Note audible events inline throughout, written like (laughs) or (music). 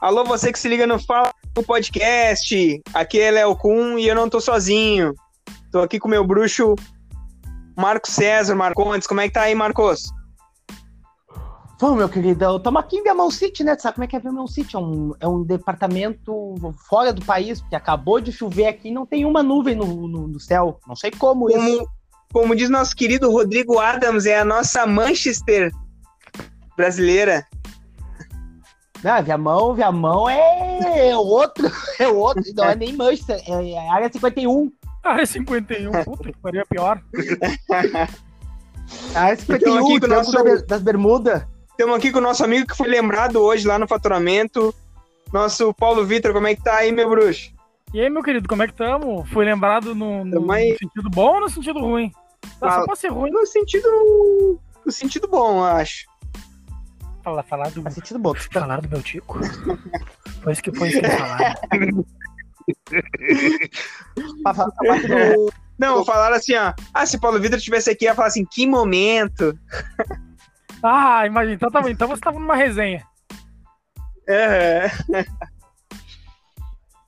Alô, você que se liga no Fala no Podcast. Aqui é Léo Kuhn e eu não tô sozinho. Tô aqui com meu bruxo Marcos César Marcondes. Como é que tá aí, Marcos? Bom, meu queridão, estamos aqui em Viamão City, né? Tu sabe como é que é Viamão City? É um, é um departamento fora do país, porque acabou de chover aqui e não tem uma nuvem no, no, no céu. Não sei como, como isso. Como diz nosso querido Rodrigo Adams, é a nossa Manchester brasileira. Não, Viamão, Viamão é outro, (laughs) é outro, não é nem Manchester, é área 51. Área 51, (laughs) puta que pariu, é pior. área 51, aqui nosso... das Bermudas. Estamos aqui com o nosso amigo que foi lembrado hoje lá no faturamento, nosso Paulo Vitor, como é que tá aí, meu bruxo? E aí, meu querido, como é que estamos? Foi lembrado no, no, no, sentido bom ou no sentido ruim? Tá, só pode ser ruim. No sentido, no sentido bom, eu acho. Falar, falar do. Faz sentido bom. Falar do meu tico. foi isso que foi isso que falaram. (laughs) Não, falaram assim, ó. Ah, se Paulo Vitor estivesse aqui, ia falar assim, que momento. Ah, imagina. Então, tá, então você tava numa resenha. É. (laughs)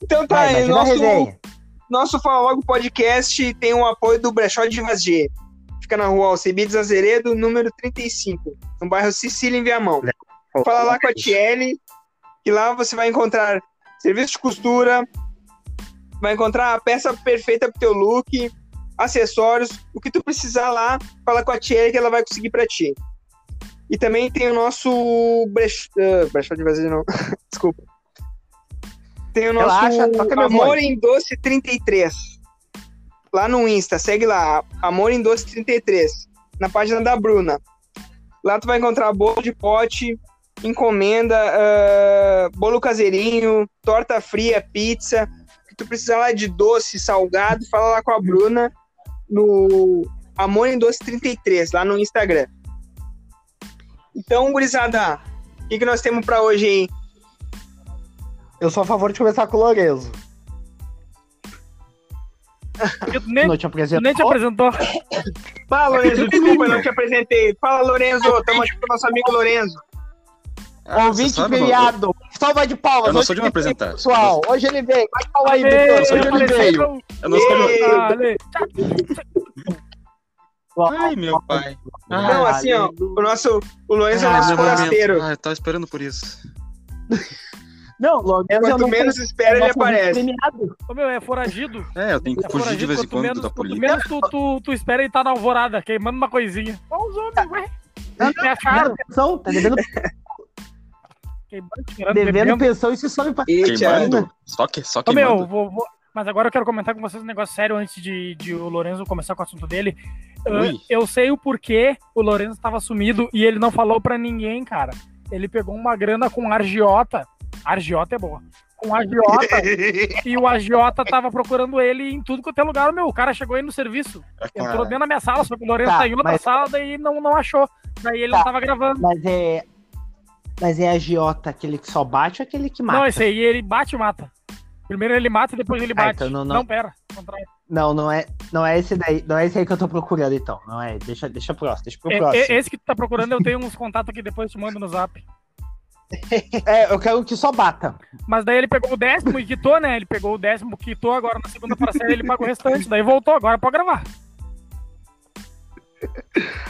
Então tá aí, nosso, nosso Fala Logo Podcast tem o apoio do Brechó de Vazia. Fica na rua Alcebiades Azeredo, número 35, no bairro Sicília, em Viamão. Fala lá com a Tiele, que lá você vai encontrar serviço de costura, vai encontrar a peça perfeita pro teu look, acessórios, o que tu precisar lá, fala com a Tiele que ela vai conseguir para ti. E também tem o nosso brech... uh, brechó de vazio não, (laughs) desculpa. Tem o nosso Relaxa, Amor em Doce 33. Lá no Insta, segue lá, Amor em Doce 33, na página da Bruna. Lá tu vai encontrar bolo de pote, encomenda, uh, bolo caseirinho, torta fria, pizza. Se tu precisar lá de doce, salgado, fala lá com a Bruna no Amor em Doce 33, lá no Instagram. Então, gurizada, o que, que nós temos para hoje aí? Eu sou a favor de começar com o Lorenzo. nem, não te apresentou. Nem te apresentou. Fala, Lorenzo, desculpa, eu não te apresentei. Fala, Lorenzo, estamos aqui com o nosso amigo Lorenzo. Ah, Ouvinte feriado. Salva de palmas. Eu não sou de me apresentar. Pessoal, hoje ele veio. Vai falar aí, Vitor. Hoje ele veio. Eu não sou de... Ai, meu pai. Não, assim, ó, o nosso, o Lorenzo é o nosso forasteiro. Ah, eu tava esperando por isso. Não, Lorenzo Quanto menos espera, ele aparece. Ô, meu, é foragido. É, eu tenho que é fugir de vez em quando menos, da polícia. menos tu, tu, tu espera ele tá na alvorada, queimando uma coisinha. Olha os homens, ué. Não, é caro. Pensão, tá devendo... Queimando, devendo pensão e se sobe pra... Queimando? Só, que, só queimando. Ô, meu, vou, vou... Mas agora eu quero comentar com vocês um negócio sério antes de, de o Lorenzo começar com o assunto dele. Eu, eu sei o porquê o Lorenzo estava sumido e ele não falou para ninguém, cara. Ele pegou uma grana com argiota. Argiota é boa. Com agiota. (laughs) e o agiota tava procurando ele em tudo quanto é lugar. Meu, o cara chegou aí no serviço. É entrou dentro da minha sala, só que o Lorenzo tá, tá em outra mas... sala, daí não, não achou. Daí ele tá, não tava gravando. Mas é. Mas é agiota aquele que só bate ou aquele que mata? Não, esse aí ele bate e mata. Primeiro ele mata e depois ele ah, bate. Ah, então não, não... não, pera. Não, não é, não é esse daí, não é esse aí que eu tô procurando, então. Não é, deixa, deixa próximo, deixa pro é, próximo. É, esse que tu tá procurando, eu tenho uns contatos aqui, depois te mando no zap. É, eu quero que só bata. Mas daí ele pegou o décimo e quitou, né? Ele pegou o décimo, quitou, agora na segunda parcela ele pagou o restante, daí voltou, agora pode gravar.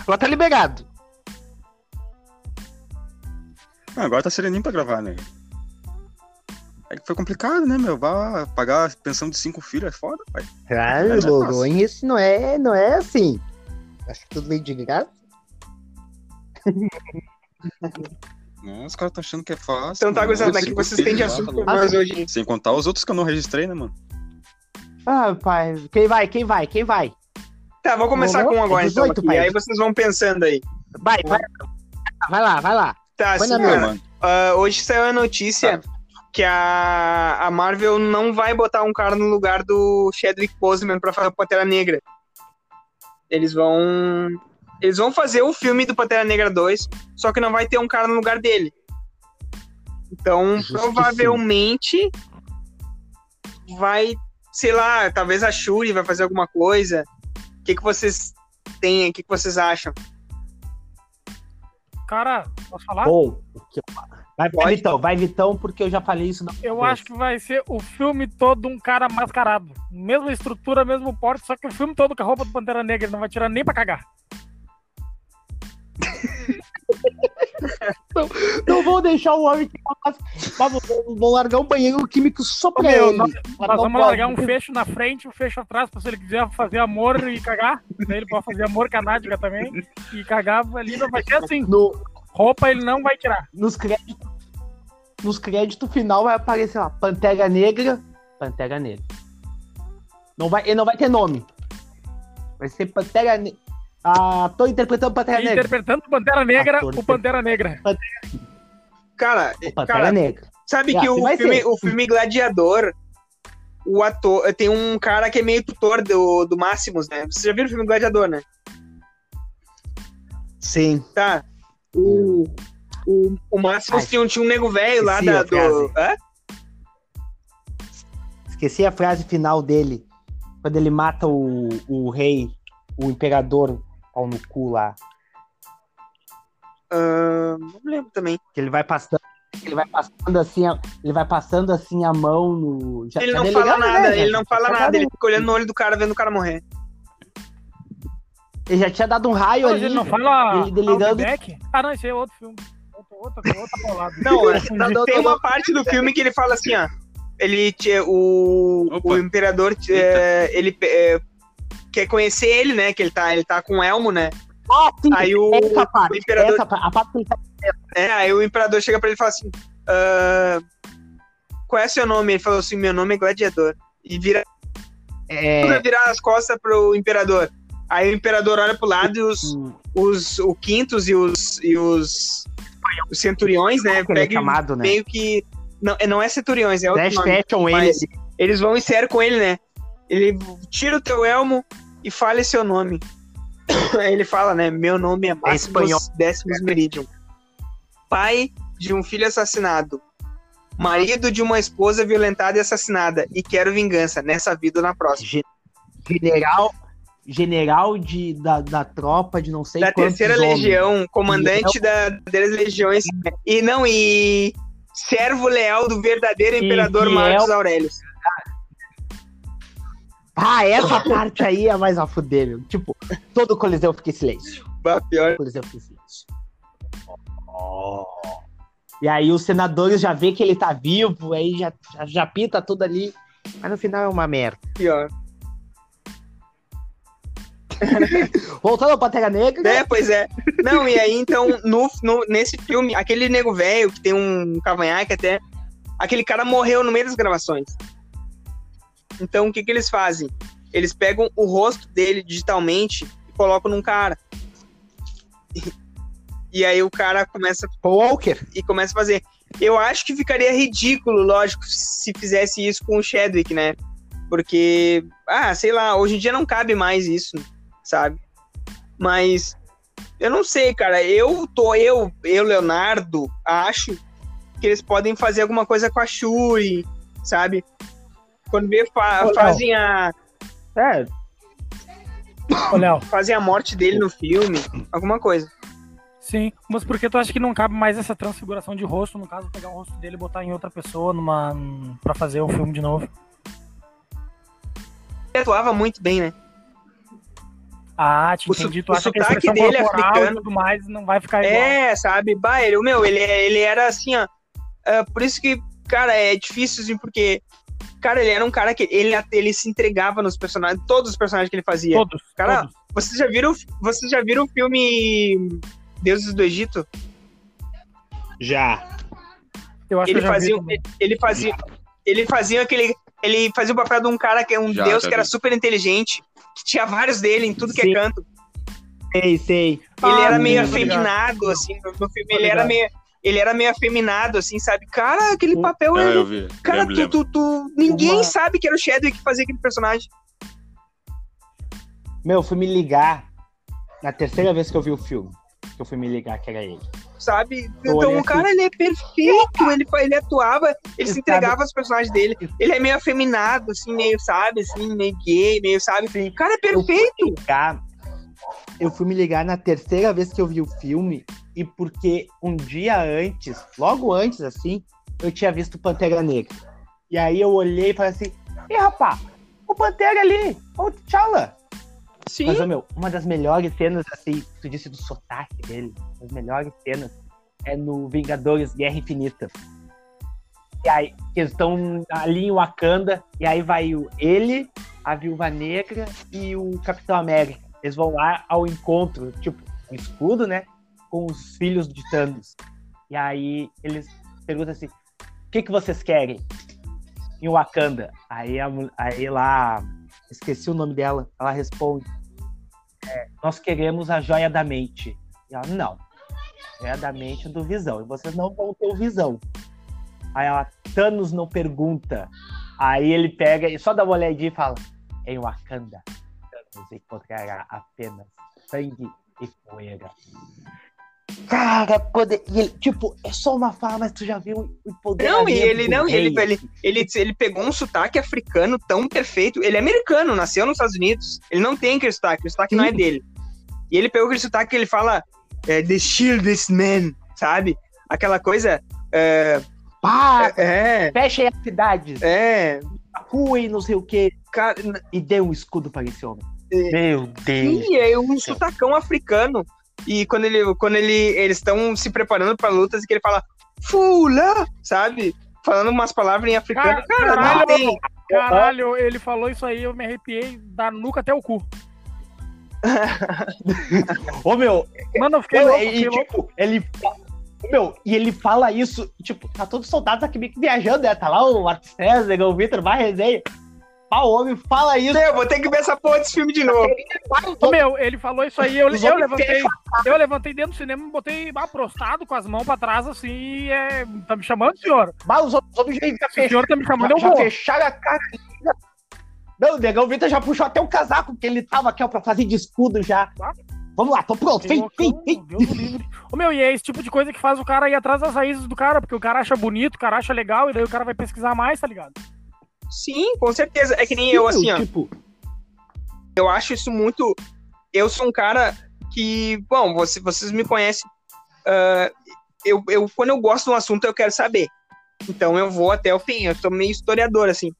Agora tá liberado. Ah, agora tá sereninho pra gravar, né? É que foi complicado, né, meu? Vai pagar a pensão de cinco filhos é foda, pai. Ah, Lorões, isso não é, não é assim. Acho que tudo meio de graça. (laughs) Não, os caras estão achando que é fácil. Então tá, gostando daqui vocês têm de assunto mais hoje. Sem contar os outros que eu não registrei, né, mano? Ah, pai. Quem vai? Quem vai? Quem vai? Tá, vou começar com um agora, 18, então. Aqui, aí vocês vão pensando aí. Vai, vai. Vai lá, vai lá. Tá, assim, mano. Uh, hoje saiu a notícia tá que a, a Marvel não vai botar um cara no lugar do Chadwick Boseman para fazer o Pantera Negra. Eles vão eles vão fazer o filme do Pantera Negra 2, só que não vai ter um cara no lugar dele. Então, provavelmente vai, sei lá, talvez a Shuri vai fazer alguma coisa. O que, que vocês têm? O que, que vocês acham? caras. Posso falar? Bom, vai, vai Vitão, vai Vitão, porque eu já falei isso. Não. Eu acho que vai ser o filme todo um cara mascarado. Mesma estrutura, mesmo porte, só que o filme todo com a roupa do Pantera Negra, ele não vai tirar nem pra cagar. Não, não vou deixar o homem que vou, vou largar um banheiro químico só pra Meu, ele. Nós, nós vamos largar um fecho na frente, um fecho atrás, pra se ele quiser fazer amor e cagar. ele pode fazer amor canádica também. E cagar ali não vai ser assim. No, Roupa ele não vai tirar. Nos créditos. Nos créditos final vai aparecer lá, Pantera Negra. Pantera Negra. Não vai, ele não vai ter nome. Vai ser Pantera Negra. Ah, tô interpretando Pantera Negra. Interpretando Pantera Negra, Ator o Pantera Negra. Cara, o Pantera cara, Negra. Sabe que o filme, o filme Gladiador, o ator, tem um cara que é meio tutor do, do Máximos, né? Você já viu o filme Gladiador, né? Sim. Tá. O, o, o Máximos tinha, tinha um nego velho lá da, do. Hã? Esqueci a frase final dele. Quando ele mata o, o rei, o imperador pau no cu lá. Uh, não lembro também. Que ele vai passando. Ele vai passando assim, a, ele vai passando assim a mão no. Já, ele, não né, fala nada, ele não fala nada, ele fica olhando no olho do cara, vendo o cara morrer. Ele já tinha dado um raio não, ali. Ele não fala ele, dando... Ah, não, esse é outro filme. Outro, outro, outro Não, (laughs) é, tem uma parte do filme que ele fala assim, ó. Ele, o, o imperador, é, ele é, quer conhecer ele, né? Que ele tá, ele tá com o elmo, né? Ah, sim, aí o, essa parte, o imperador. Essa, a parte que tá... É, aí o imperador chega pra ele e fala assim: uh, Qual é seu nome? Ele falou assim: Meu nome é Gladiador. E vira. É... virar as costas pro imperador. Aí o imperador olha pro lado e os, hum. os o Quintos e os, e os, os centuriões, né? Pegam é chamado, né? meio que. Não, não é centuriões, é outro Dash nome, eles. Eles vão em sério com ele, né? Ele tira o teu elmo e fale seu nome. (coughs) Aí ele fala, né? Meu nome é Máximos é Décimos Meridium. Pai de um filho assassinado. Marido de uma esposa violentada e assassinada. E quero vingança nessa vida ou na próxima. General, general de, da, da tropa de não sei da terceira homens. legião, comandante da, das legiões e não e servo leal do verdadeiro imperador Marcos Aurélio. Ah, essa parte aí é mais a fuder, meu. Tipo, todo o Coliseu fica em silêncio. Bah, pior. Coliseu fica em silêncio. Oh. E aí os senadores já vê que ele tá vivo, aí já, já, já pita tudo ali. Mas no final é uma merda. Pior. (laughs) Voltando ao Pantera Negra. É, pois é. Não, e aí, então, no, no, nesse filme, aquele nego velho que tem um cavanhaque até, aquele cara morreu no meio das gravações. Então, o que, que eles fazem? Eles pegam o rosto dele digitalmente e colocam num cara. E, aí o cara começa. Walker. E começa a fazer. Eu acho que ficaria ridículo, lógico, se fizesse isso com o Chadwick, né? Porque, ah, sei lá, hoje em dia não cabe mais isso sabe? Mas eu não sei, cara. Eu tô, eu, eu, Leonardo, acho que eles podem fazer alguma coisa com a Shuri, sabe? Quando vê, fa Ô, fazem a. É. Ô, Léo. Fazem a morte dele no filme, alguma coisa. Sim, mas por que tu acha que não cabe mais essa transfiguração de rosto, no caso, pegar o rosto dele e botar em outra pessoa numa para fazer o filme de novo? Ele atuava muito bem, né? Ah, te entendi. Tu o acha que a expressão dele é africano, e tudo mais não vai ficar igual. É, sabe? Bah, ele, meu, ele, ele era assim, ó. Uh, por isso que, cara, é difícil, assim, porque. Cara, ele era um cara que ele, ele se entregava nos personagens, todos os personagens que ele fazia. Todos. Cara, todos. vocês já viram, vocês já viram o filme Deuses do Egito? Já. Eu acho ele que fazia, vi ele fazia, ele fazia aquele, ele fazia o papel de um cara que é um já, deus que era super inteligente que tinha vários dele em tudo que é Sim. é canto. Sei, sei. Ele ah, era meio afeminado, assim, no, no filme ele era meio ele era meio afeminado, assim, sabe? Cara, aquele papel é. Eu vi. Cara, tu, tu, tu, Ninguém Uma... sabe que era o Chadwick que fazia aquele personagem. Meu, fui me ligar na terceira vez que eu vi o filme. Que eu fui me ligar que era ele. Sabe? Eu então o cara, assim... ele é perfeito. Ele, ele atuava, ele se entregava aos personagens dele. Ele é meio afeminado, assim, meio, sabe? Assim, meio gay, meio, sabe? O cara é perfeito. Eu fui, ligar, eu fui me ligar na terceira vez que eu vi o filme e porque um dia antes, logo antes, assim, eu tinha visto Pantera Negra. E aí eu olhei e falei assim, e rapaz, o Pantera ali, o T'Challa. Sim. Mas, meu, uma das melhores cenas, assim, tu disse do sotaque dele, as melhores cenas é no Vingadores Guerra Infinita. E aí, eles estão ali em Wakanda, e aí vai o, ele, a Viúva Negra e o Capitão América. Eles vão lá ao encontro, tipo, um escudo, né? Com os filhos de Thanos. E aí eles perguntam assim: o que, que vocês querem? Em Wakanda. Aí, a, aí lá, esqueci o nome dela, ela responde: é, Nós queremos a joia da mente. E ela, não. Joia da mente do Visão. E vocês não vão ter o Visão. Aí ela, Thanos não pergunta. Aí ele pega e só dá uma olhadinha e fala: Em Wakanda, Thanos encontrará apenas sangue e poeira. Cara, poder. Ele, tipo, é só uma fala, mas tu já viu o poder. Não, e ele não, ele, ele, ele, ele pegou um sotaque africano tão perfeito. Ele é americano, nasceu nos Estados Unidos. Ele não tem aquele sotaque, o sotaque Sim. não é dele. E ele pegou aquele sotaque que ele fala é, The Shield this man, sabe? Aquela coisa. É, Pá, é, é, fechem as cidades. É. Rua e não sei o quê. Cara, e dê um escudo para esse homem. Meu Deus. Sim, é um sotacão africano. E quando ele, quando ele, eles estão se preparando para lutas, que ele fala fula, sabe? Falando umas palavras em africano. Cara, caralho, tem. caralho, ele falou isso aí, eu me arrepiei da nuca até o cu. (laughs) Ô meu, mano, eu fiquei, louco, e, tipo, ele meu, e ele fala isso, tipo, tá todos os soldados aqui meio que viajando, né? Tá lá o Marcos César, o Vitor, vai resenha. O homem fala isso. Eu vou ter que ver essa porra desse filme de novo. Ô, meu, ele falou isso aí, eu, eu levantei. Eu levantei dentro do cinema e botei aprostado com as mãos pra trás, assim, e é. Tá me chamando, senhor? Mas os homens já, já O senhor tá me chamando, já, eu vou. fecharam a cara. Não, o Negão Vitor já puxou até o casaco que ele tava aqui, ó, pra fazer de escudo já. Vamos lá, tô pronto, vem, vem, vem. Ô, meu, e é esse tipo de coisa que faz o cara ir atrás das raízes do cara, porque o cara acha bonito, o cara acha legal, e daí o cara vai pesquisar mais, tá ligado? Sim, com certeza. É que nem Sim, eu, assim, ó. Tipo... Eu acho isso muito. Eu sou um cara que. Bom, você, vocês me conhecem. Uh, eu, eu, quando eu gosto de um assunto, eu quero saber. Então eu vou até o fim. Eu sou meio historiador, assim.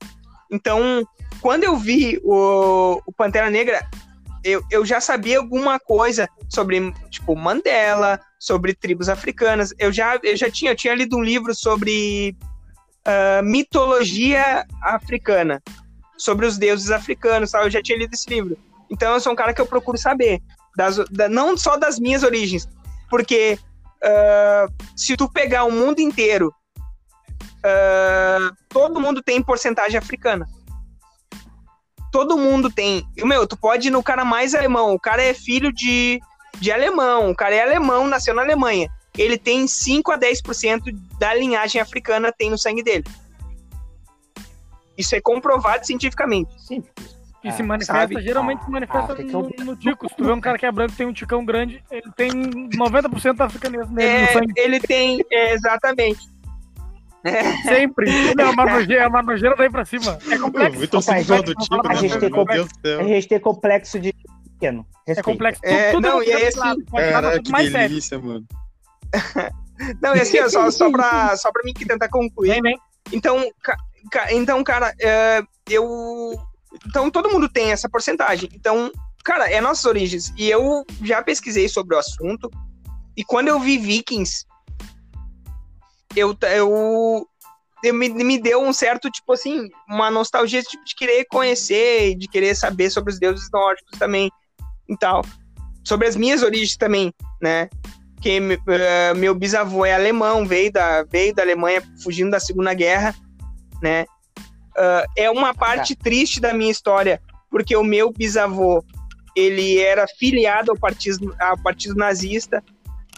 Então, quando eu vi o, o Pantera Negra, eu, eu já sabia alguma coisa sobre, tipo, Mandela, sobre tribos africanas. Eu já, eu já tinha, eu tinha lido um livro sobre mitologia africana, sobre os deuses africanos, tal. Eu já tinha lido esse livro. Então eu sou um cara que eu procuro saber, das, da, não só das minhas origens, porque uh, se tu pegar o mundo inteiro, uh, todo mundo tem porcentagem africana. Todo mundo tem. Meu, tu pode ir no cara mais alemão. O cara é filho de, de alemão. O cara é alemão, nasceu na Alemanha ele tem 5 a 10% da linhagem africana tem no sangue dele. Isso é comprovado cientificamente. Sim. E se manifesta, sabe? geralmente se manifesta ah, no, no, tico. Se tu vê um cara que é branco tem um ticão grande, ele tem 90% da africanismo nele é, no sangue. Ele tem, é, exatamente. É. Sempre. Não, a nojeira, a nojeira daí pra cima. É complexo. Muito do tipo, a, gente tem a gente tem complexo de pequeno. É complexo. É, tudo, não, e é esse... Caraca, que delícia, mano. (laughs) Não, e assim, (laughs) só, só, pra, só pra mim que tentar concluir. Vem, vem. Então, ca, ca, então, cara, é, eu. Então todo mundo tem essa porcentagem. Então, cara, é nossas origens. E eu já pesquisei sobre o assunto. E quando eu vi Vikings, eu, eu, eu me, me deu um certo, tipo assim, uma nostalgia tipo, de querer conhecer, de querer saber sobre os deuses nórdicos também e tal. Sobre as minhas origens também, né? Que uh, meu bisavô é alemão, veio da, veio da Alemanha fugindo da Segunda Guerra, né? Uh, é uma parte tá. triste da minha história, porque o meu bisavô ele era filiado ao partido, ao partido nazista,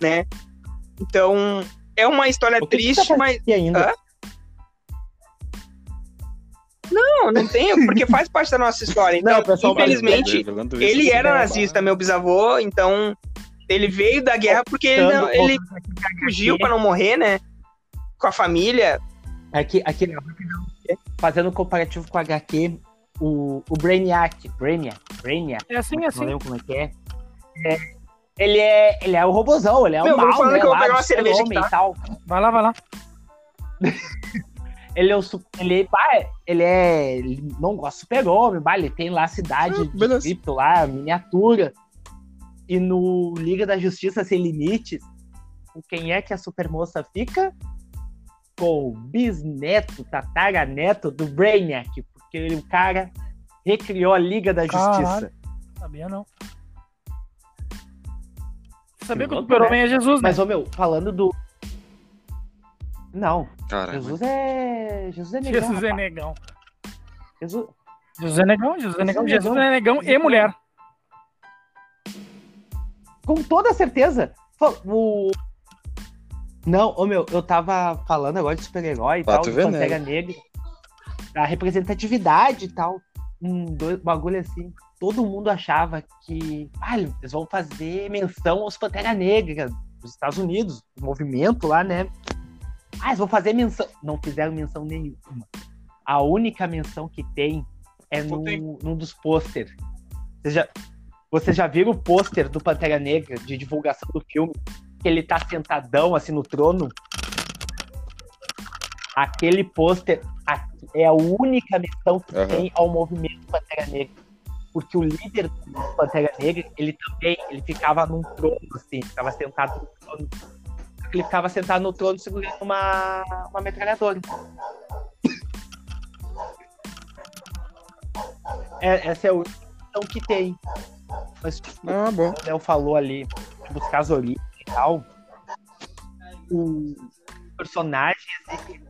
né? Então é uma história que triste, que mas ainda? Não, não tenho, porque faz parte da nossa história. (laughs) Então, não, pessoal, infelizmente, ele era nazista, meu bisavô, então ele veio da guerra porque ele, não, ele fugiu para não morrer, né? Com a família. Aqui, aqui fazendo um comparativo com o HQ, o, o Brainiac, Brainiac, Brainiac. É assim, é assim. Não lembro como é que é. é Ele é, ele é o robozão, ele é Meu, o mal, né, que eu vou pegar uma cerveja tá? e tal. Vai lá, vai lá. (laughs) ele é o ele, ele é ele não gosta do super-homem, ele tem lá a cidade ah, de cripto lá, miniatura. E no Liga da Justiça Sem Limites, com quem é que a supermoça fica? Com o bisneto, tataraneto do Brainiac, porque o cara recriou a Liga da Caralho. Justiça. Sabia não. Sabia que o super-homem é Jesus, né? Mas, ô meu, falando do. Não. Caramba. Jesus é. Jesus é negão. Jesus rapaz. é negão. Jesus... Jesus é negão, Jesus é negão, Jesus é negão e mulher. Com toda certeza. O... Não, ô meu, eu tava falando agora de super-herói e ah, tal, de Pantera Negra. A representatividade e tal. Um dois, bagulho assim. Todo mundo achava que ah, eles vão fazer menção aos Pantera Negra dos Estados Unidos, o movimento lá, né? Ah, eles vão fazer menção. Não fizeram menção nenhuma. A única menção que tem é no, num dos pôster. Você já, você já viu o pôster do Pantera Negra de divulgação do filme? Que ele tá sentadão assim no trono? Aquele pôster é a única menção que uhum. tem ao movimento Pantera Negra. Porque o líder do Pantera Negra, ele também, ele ficava num trono, assim, ficava sentado no trono ele ficava sentado no trono segurando uma, uma metralhadora. É, essa é a única que tem. Mas, tipo, ah, bom. o Léo falou ali dos casos e tal, o personagem assim,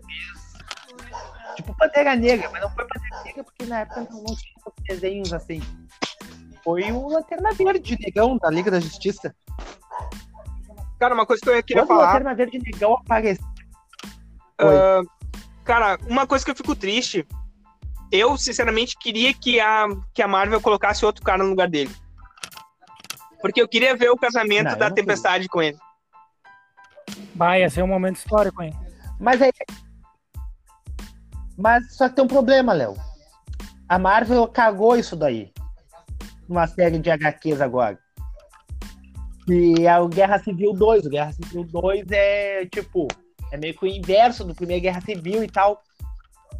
tipo Pantera Negra, mas não foi Pantera Negra porque na época não, não tinha desenhos assim. Foi o Lanterna Verde, negão, da Liga da Justiça. Cara, uma coisa que eu queria Quando falar. Lanterna Verde negão apareceu. Uh, cara, uma coisa que eu fico triste. Eu, sinceramente, queria que a, que a Marvel colocasse outro cara no lugar dele. Porque eu queria ver o casamento não, da Tempestade com ele. Vai, ia ser um momento histórico, hein? Mas aí. Mas só que tem um problema, Léo. A Marvel cagou isso daí. Uma série de HQs agora. E é o Guerra Civil 2. O Guerra Civil 2 é tipo, é meio que o inverso do primeiro Guerra Civil e tal.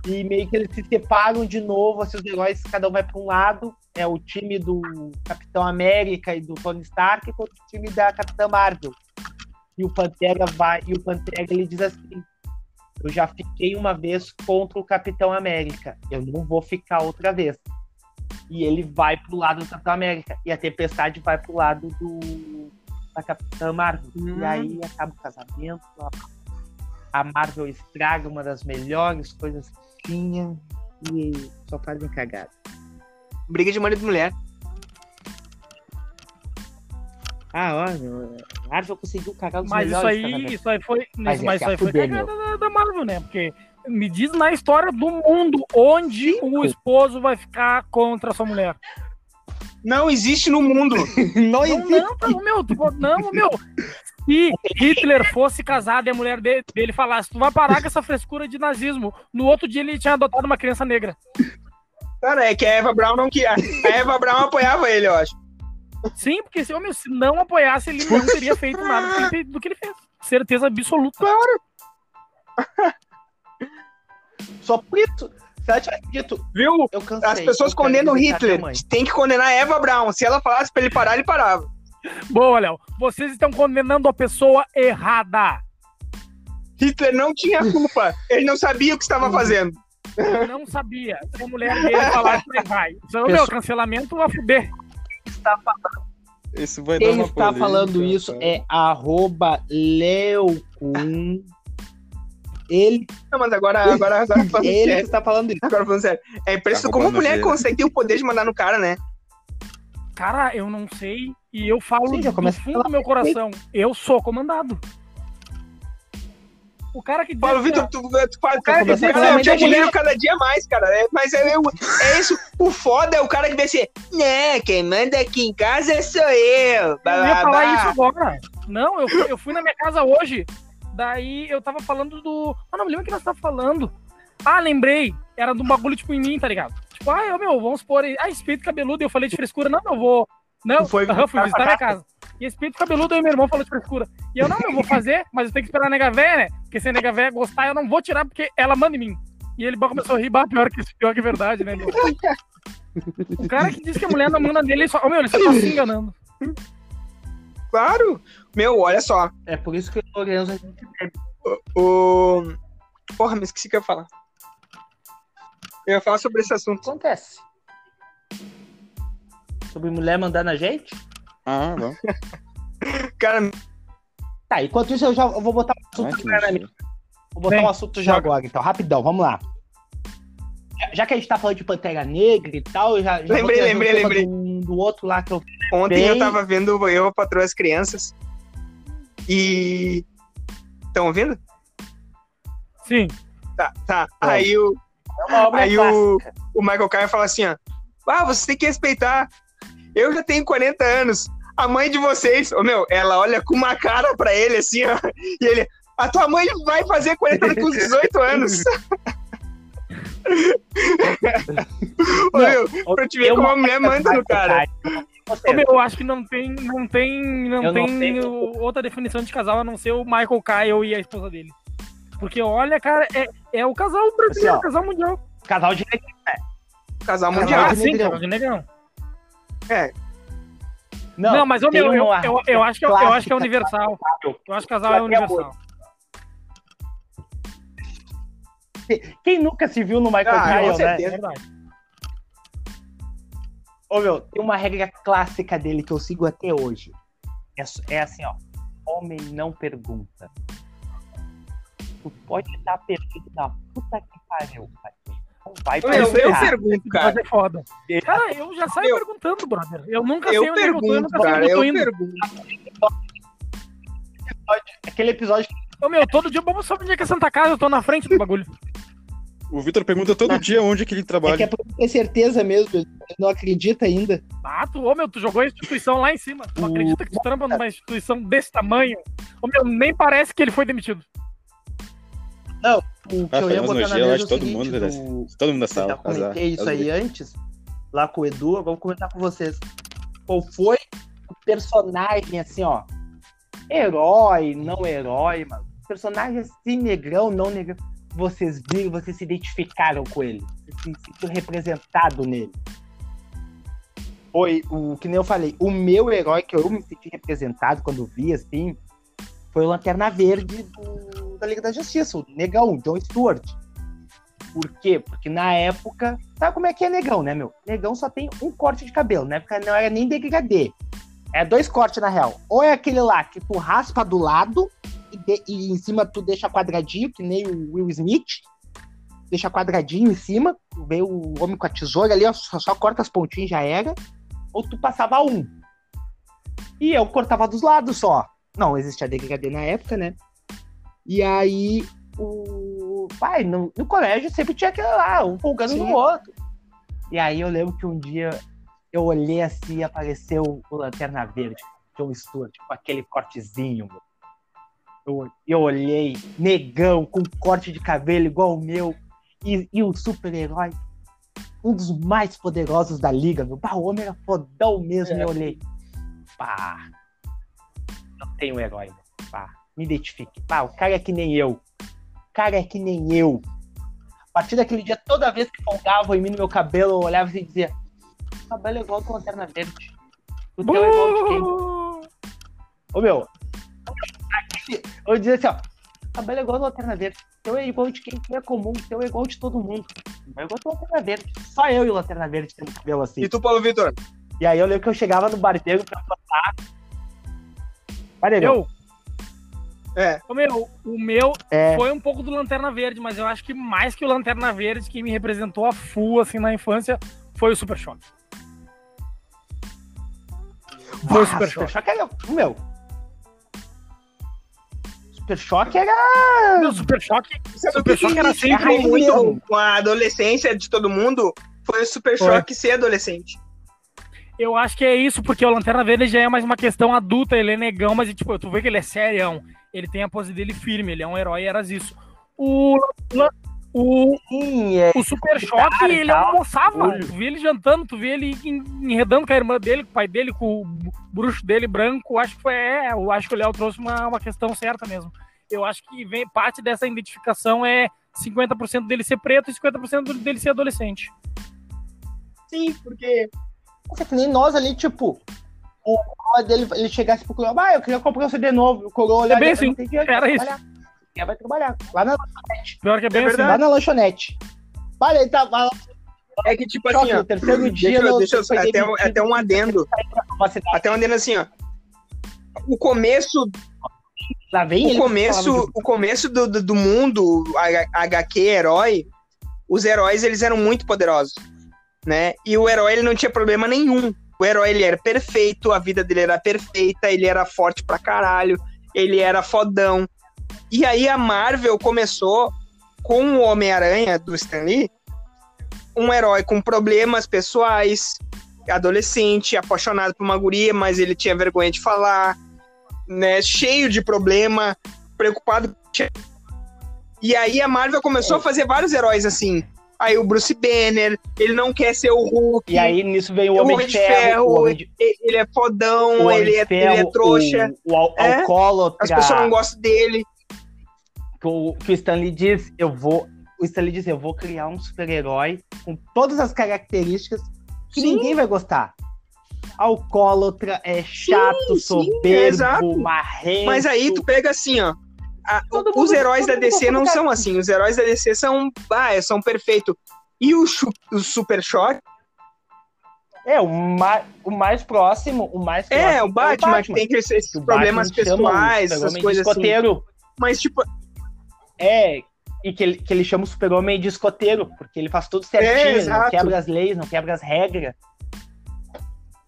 E meio que eles se separam de novo, assim, os heróis, cada um vai para um lado. É o time do Capitão América e do Tony Stark contra o time da Capitã Marvel. E o Pantera vai, e o Pantera ele diz assim: Eu já fiquei uma vez contra o Capitão América, eu não vou ficar outra vez. E ele vai pro lado do Capitão América. E a Tempestade vai pro lado do da Capitã Marvel. Hum. E aí acaba o casamento. A Marvel estraga uma das melhores coisas que tinha e só fazem cagada. Briga de marido e mulher. Ah, ó, a Marvel conseguiu cagar os mas melhores isso aí, isso aí foi, mas, mas isso aí foi cagada da, da Marvel, né? Porque me diz na história do mundo onde Sim. o esposo vai ficar contra a sua mulher. Não existe no mundo. (laughs) não, existe. Não, não, meu, tu, não, meu. Se Hitler fosse casado e a mulher dele, dele falasse, tu vai parar com essa frescura de nazismo. No outro dia ele tinha adotado uma criança negra. Cara, é que a Eva Brown não queria. A Eva Brown apoiava ele, eu acho. Sim, porque se, homem, se não apoiasse, ele não teria feito nada do que ele, do que ele fez. Certeza absoluta. Claro. Só por isso. Dito, Viu? Cansei, As pessoas condenam Hitler. Tem que condenar a Eva Brown. Se ela falasse pra ele parar, ele parava. Boa, Léo. Vocês estão condenando a pessoa errada. Hitler não tinha (laughs) culpa. ele não sabia o que estava fazendo. Não sabia. Se a mulher dele falasse, ele vai. Então, meu, cancelamento vai fuder. Está falando. Isso vai Quem está política, falando isso cara. é arroba Leocum ele. Não, mas agora, agora, agora (laughs) falando ele sério. está falando isso. Agora falando sério. É impressionante tá como a mulher consegue ter o poder de mandar no cara, né? Cara, eu não sei. E eu falo Sim, do fundo do meu coração. Eu sou comandado. O cara que. Paulo Vitor, tu, tu, tu fala, o cara que diz, cara, eu te admiro cada dia mais, cara. É, mas é, eu, é isso. O foda é o cara que vê assim, né, quem manda aqui em casa sou eu. Eu ia falar isso agora. Não, eu, eu fui na minha casa hoje. Daí eu tava falando do. Ah, não me lembro o que nós tava falando. Ah, lembrei. Era do bagulho, tipo, em mim, tá ligado? Tipo, ah, eu, meu, vamos pôr. Ah, espírito cabeludo. E eu falei de frescura. Não, eu vou. Não, foi, uhum, fui visitar minha casa. E esse peito cabeludo aí, meu irmão falou de frescura. E eu, não, eu vou fazer, mas eu tenho que esperar a nega véia, né? Porque se a nega véia gostar, eu não vou tirar, porque ela manda em mim. E ele começou a rir, bah, pior que, pior que é verdade, né, meu? O cara que diz que a mulher não manda dele, ele só, oh, meu, ele só tá se enganando. Claro! Meu, olha só. É por isso que o Lorenzo o, o... Porra, me esqueci o que eu ia falar. Eu ia falar sobre esse assunto. Acontece. Sobre mulher mandar na gente? Ah, não. (laughs) Cara. Tá, enquanto isso eu já eu vou botar um assunto Ai, na minha. Vou botar Bem, um assunto já agora, então, rapidão, vamos lá. Já que a gente tá falando de Pantera Negra e tal, já. já lembrei, lembrei, lembrei. Do, do, outro lá que eu. Ontem Bem... eu tava vendo Eu, a Patroa as Crianças. E. Estão ouvindo? Sim. Tá, tá. É. Aí o. É aí o, o Michael Caio fala assim, ó. Ah, você tem que respeitar. Eu já tenho 40 anos. A mãe de vocês, oh, meu, ela olha com uma cara pra ele assim, ó. E ele, a tua mãe vai fazer 40 anos com 18 anos. (laughs) Ô, meu, pra te ver como a mulher manda no cara. Ô, meu, eu acho que não tem, não tem, não eu tem não outra definição de casal a não ser o Michael Kyle e a esposa dele. Porque olha, cara, é, é o casal brasileiro, assim, casal mundial. Casal de negrão, né? Casal mundial. Ah, sim, casal de negrão. É. Não, não mas ô, meu, eu, eu, eu, acho que, eu acho que é universal. Eu acho que casal é universal. Quem nunca se viu no Michael ah, Kyle, né? É verdade. Ô, meu, tem uma regra clássica dele que eu sigo até hoje. É, é assim, ó. Homem não pergunta. Tu pode estar perdido na puta que pariu, pai. Não vai eu, eu pergunto, cara. É foda. Cara, eu já saio eu, perguntando, brother. Eu nunca eu sei pergunto, onde eu tô, cara, eu, eu pergunto. Aquele episódio. Ô, meu, todo dia vamos saber onde é que é Santa Casa, eu tô na frente do bagulho. O Vitor pergunta todo dia onde que ele trabalha. É que é pra ter certeza mesmo, ele não acredita ainda. Ah, tu, ô meu, tu jogou a instituição lá em cima. Tu acredita que tu trampa numa instituição desse tamanho? Ô meu, nem parece que ele foi demitido. Não, o que ah, eu ia botar na mesa é todo mundo, do... todo mundo da sala. Eu comentei isso aí antes, lá com o Edu, vou comentar com vocês. Qual foi o personagem, assim, ó, herói, não herói, mano. Personagem assim, negrão, não negrão vocês viram, vocês se identificaram com ele, se sentiram representado nele. Foi o que nem eu falei, o meu herói que eu me senti representado quando vi, assim, foi o Lanterna Verde do, da Liga da Justiça, o Negão, John Stewart. Por quê? Porque na época, sabe como é que é negão, né, meu? Negão só tem um corte de cabelo, na época não era nem degradê. É dois cortes, na real. Ou é aquele lá que tu raspa do lado e, de, e em cima tu deixa quadradinho, que nem o Will Smith. Deixa quadradinho em cima, veio o homem com a tesoura ali, ó, só, só corta as pontinhas já era. Ou tu passava um. E eu cortava dos lados só. Não existia degradê na época, né? E aí o. Pai, no, no colégio sempre tinha aquele lá, um folgando no outro. E aí eu lembro que um dia eu olhei assim e apareceu o Lanterna Verde, John Stewart, com aquele cortezinho, meu. Eu, eu olhei, negão, com corte de cabelo igual o meu, e, e o super-herói, um dos mais poderosos da liga, meu. Bah, o homem era fodão mesmo, é. eu olhei. Pá, não tem um herói, pá, me identifique. Pá, o cara é que nem eu. O cara é que nem eu. A partir daquele dia, toda vez que folgava em mim no meu cabelo, eu olhava e dizia: o cabelo é igual com lanterna verde. O teu é igual de quem? Ô meu, eu dizia assim, ó, cabelo é igual do Lanterna Verde. Teu é igual de quem é comum, teu é igual de todo mundo. É igual do Lanterna Verde. Só eu e o Lanterna Verde temos cabelo assim. E tu, Paulo Vitor? E aí eu lembro que eu chegava no barbeiro pra botar. Barbeiro. Eu? É. O meu, o meu é. foi um pouco do Lanterna Verde, mas eu acho que mais que o Lanterna Verde, que me representou a full, assim, na infância, foi o Super Choque. Foi o Super Choque. Super Choque era, meu, Super Choque era. Meu, Super Choque. Super Choque era sempre muito com a adolescência de todo mundo. Foi o Super foi. Choque ser adolescente. Eu acho que é isso, porque o Lanterna Verde já é mais uma questão adulta, ele é negão, mas tipo, tu vê que ele é serião. Ele tem a pose dele firme, ele é um herói, eras isso. O, O, Sim, é, o Super Choque, ele almoçava. Tu via ele jantando, tu via ele enredando com a irmã dele, com o pai dele, com o bruxo dele branco. Acho que foi. É, eu acho que o Léo trouxe uma, uma questão certa mesmo. Eu acho que vem parte dessa identificação é 50% dele ser preto e 50% dele ser adolescente. Sim, porque. Nossa, que nem nós ali, tipo, o coroa dele, ele chegasse pro coroa, ah, eu queria comprar um CD novo, o coroa olhar, é bem assim, era isso. Já vai trabalhar, lá na lanchonete. Pior que é bem é assim. Lá na lanchonete. Olha, ele tá... É que, tipo assim, ó, terceiro dia... Deixa, eu, deixa eu, até, até um adendo. Até um adendo assim, ó. O começo Lá vem o começo, o começo do, do, do mundo, HQ, herói, os heróis eles eram muito poderosos, né? E o herói ele não tinha problema nenhum. O herói ele era perfeito, a vida dele era perfeita, ele era forte pra caralho, ele era fodão. E aí a Marvel começou com o Homem-Aranha do Stan Lee, um herói com problemas pessoais, adolescente, apaixonado por uma guria, mas ele tinha vergonha de falar, né, cheio de problema, preocupado. E aí a Marvel começou é. a fazer vários heróis assim. Aí o Bruce Banner, ele não quer ser o Hulk. E aí nisso veio o Homem, Homem de Ferro. ferro Homem de... Ele é fodão, ele é, ferro, ele é trouxa. O, o, é? alcoólatra. As pessoas não gostam dele. Que o, que o Stanley diz, eu vou. O Stanley diz, eu vou criar um super-herói com todas as características que Sim. ninguém vai gostar alcoólatra, é chato, sim, soberbo, sim, marrento. Mas aí tu pega assim, ó. A, os heróis da DC não são assim. Os heróis da DC são, ah, são perfeitos. E o, o Super Shot é, o mais, o mais próximo, o mais próximo É, o Batman, é o Batman. que tem esses problemas pessoais, essas coisas assim. Mas, tipo... É, e que ele, que ele chama o super-homem de escoteiro, porque ele faz tudo certinho, é, não quebra as leis, não quebra as regras.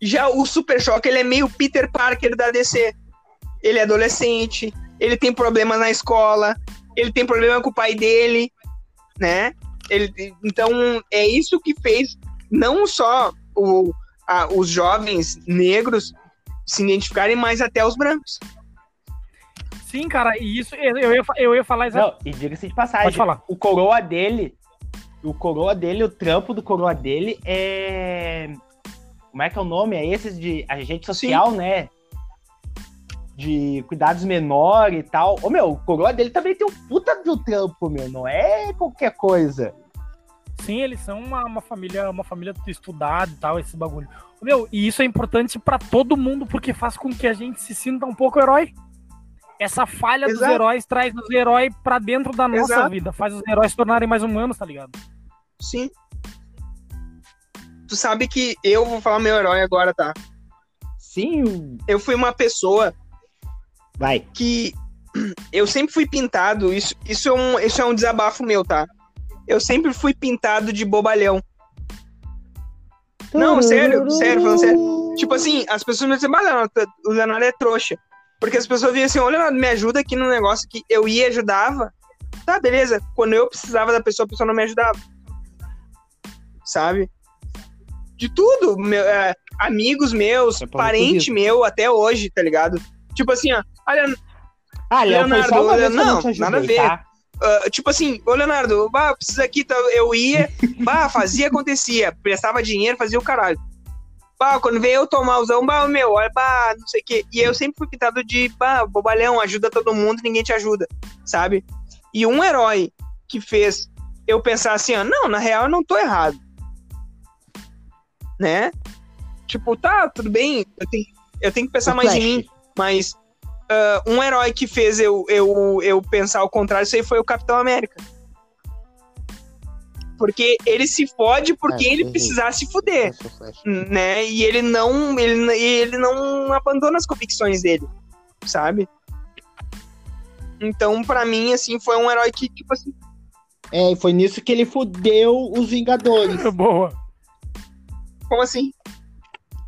Já o Super Choque, ele é meio Peter Parker da DC. Ele é adolescente, ele tem problema na escola, ele tem problema com o pai dele, né? Ele, então, é isso que fez não só o, a, os jovens negros se identificarem, mas até os brancos. Sim, cara, e isso eu, ia, eu ia falar exatamente. Não, e diga-se de passagem, Pode falar. o coroa dele, o coroa dele, o trampo do coroa dele é como é que é o nome? É esses de agente social, Sim. né? De cuidados menores e tal. Ô, meu, o coroa dele também tem um puta do trampo, meu. Não é qualquer coisa. Sim, eles são uma, uma família, uma família estudada e tal, esse bagulho. Meu, e isso é importante para todo mundo porque faz com que a gente se sinta um pouco herói. Essa falha Exato. dos heróis traz os heróis para dentro da nossa Exato. vida, faz os heróis se tornarem mais humanos, tá ligado? Sim. Tu sabe que eu vou falar meu herói agora, tá? Sim. Eu fui uma pessoa. Vai. Que eu sempre fui pintado. Isso, isso, é um, isso é um desabafo meu, tá? Eu sempre fui pintado de bobalhão. Não, sério, sério, falando sério. Tipo assim, as pessoas me dizem, mas o Leonardo é trouxa. Porque as pessoas viam assim, ô Leonardo, me ajuda aqui no negócio que eu ia ajudava. Tá, beleza. Quando eu precisava da pessoa, a pessoa não me ajudava. Sabe? de tudo. Meu, é, amigos meus, é parente meu, até hoje, tá ligado? Tipo assim, ó. Olha, ah, Leonardo, não, ajudei, nada a ver. Tá? Uh, tipo assim, ô Leonardo, bah, precisa aqui, tá, eu ia, bah, fazia, acontecia, prestava dinheiro, fazia o caralho. Bah, quando veio eu tomar o bah, meu, olha, bah, não sei o quê. E eu sempre fui pintado de, bah, bobalhão, ajuda todo mundo, ninguém te ajuda, sabe? E um herói que fez eu pensar assim, ó, não, na real eu não tô errado né? Tipo, tá, tudo bem, eu tenho, eu tenho que pensar o mais Flash. em mim, mas uh, um herói que fez eu, eu, eu pensar o contrário, isso aí foi o Capitão América. Porque ele se fode porque é, ele precisar se fuder, né? E ele não, ele, ele não abandona as convicções dele, sabe? Então, para mim, assim, foi um herói que, tipo assim... É, e foi nisso que ele fudeu os Vingadores. (laughs) Boa. Como assim?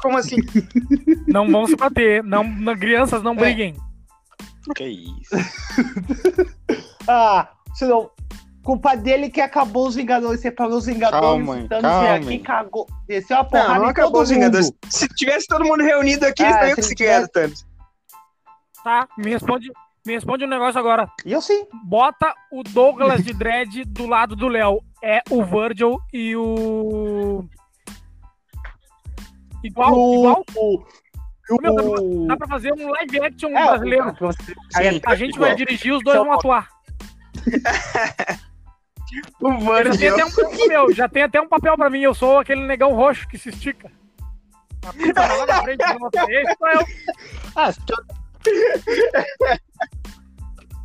Como assim? Não vão se bater. Não, não crianças não é. briguem. (laughs) Que isso? (laughs) ah, senão. Culpa dele que acabou os Vingadores, separou os Vingadores. Calma, calma. Quem cagou. Desceu a porrada não, não acabou os Vingadores. Se tivesse todo mundo reunido aqui, ah, eles não iam conseguir tivesse... Thanos. Tá, me responde, Me responde um negócio agora. E eu sim. Bota o Douglas de Dredd do lado do Léo. É o Virgil e o. Igual, o... igual. O... Meu, dá, pra, dá pra fazer um live action é, brasileiro. Sim, a gente igual. vai dirigir, os dois vão atuar. (laughs) o Virgil. Já tem, um, já tem até um papel pra mim. Eu sou aquele negão roxo que se estica. Lá na frente, eu. Ah,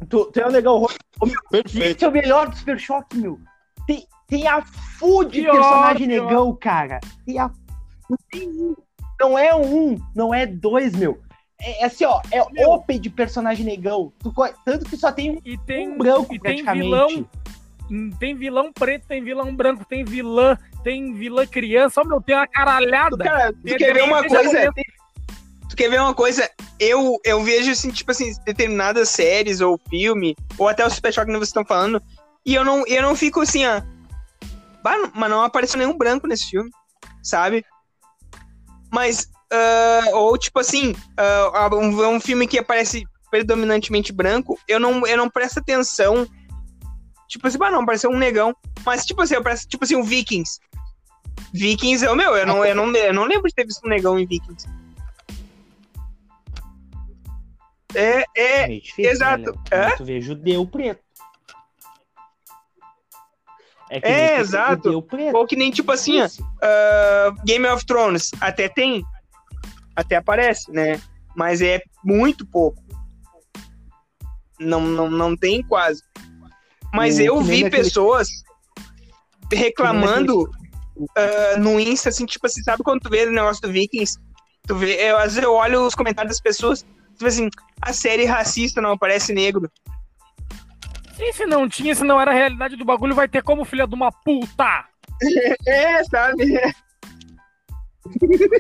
Tu, tu é um legal. Perfeito. Esse é o melhor do Super Choque, meu. Tem, tem a full de pior, personagem pior. negão, cara. Tem a. Não, tem um, não é um, não é dois, meu. É, é assim, ó, é meu. open de personagem negão. Tanto que só tem, e tem um branco e praticamente. Tem vilão, hum, tem vilão preto, tem vilão branco, tem vilã, tem vilã criança. Ó, meu, tem uma caralhada. Cara, tu quer ver uma coisa? Tu quer ver uma coisa? Eu, eu vejo, assim, tipo assim, determinadas séries ou filme, ou até o Super Shock que vocês estão falando, e eu não, eu não fico assim, ó. Mas não apareceu nenhum branco nesse filme, sabe? Mas, uh, ou tipo assim, uh, um, um filme que aparece predominantemente branco, eu não, eu não presto atenção. Tipo assim, ah, não, apareceu um negão. Mas, tipo assim, eu presto, tipo assim, o Vikings. Vikings, eu, meu, eu não, eu, não, eu não lembro de ter visto um negão em Vikings. É, é, é difícil, né, exato. Né, Tu vê judeu preto. É, é exato. Ou que nem tipo assim, uh, Game of Thrones até tem, até aparece, né? Mas é muito pouco. Não, não, não tem quase. Mas eu vi pessoas reclamando uh, no Insta, assim, tipo assim, sabe quando tu vê o negócio do Vikings? Tu vê, eu, às vezes eu olho os comentários das pessoas, Tipo assim, a série racista não aparece negro. E se não tinha, se não era a realidade do bagulho, vai ter como filha de uma puta. (laughs) é, sabe?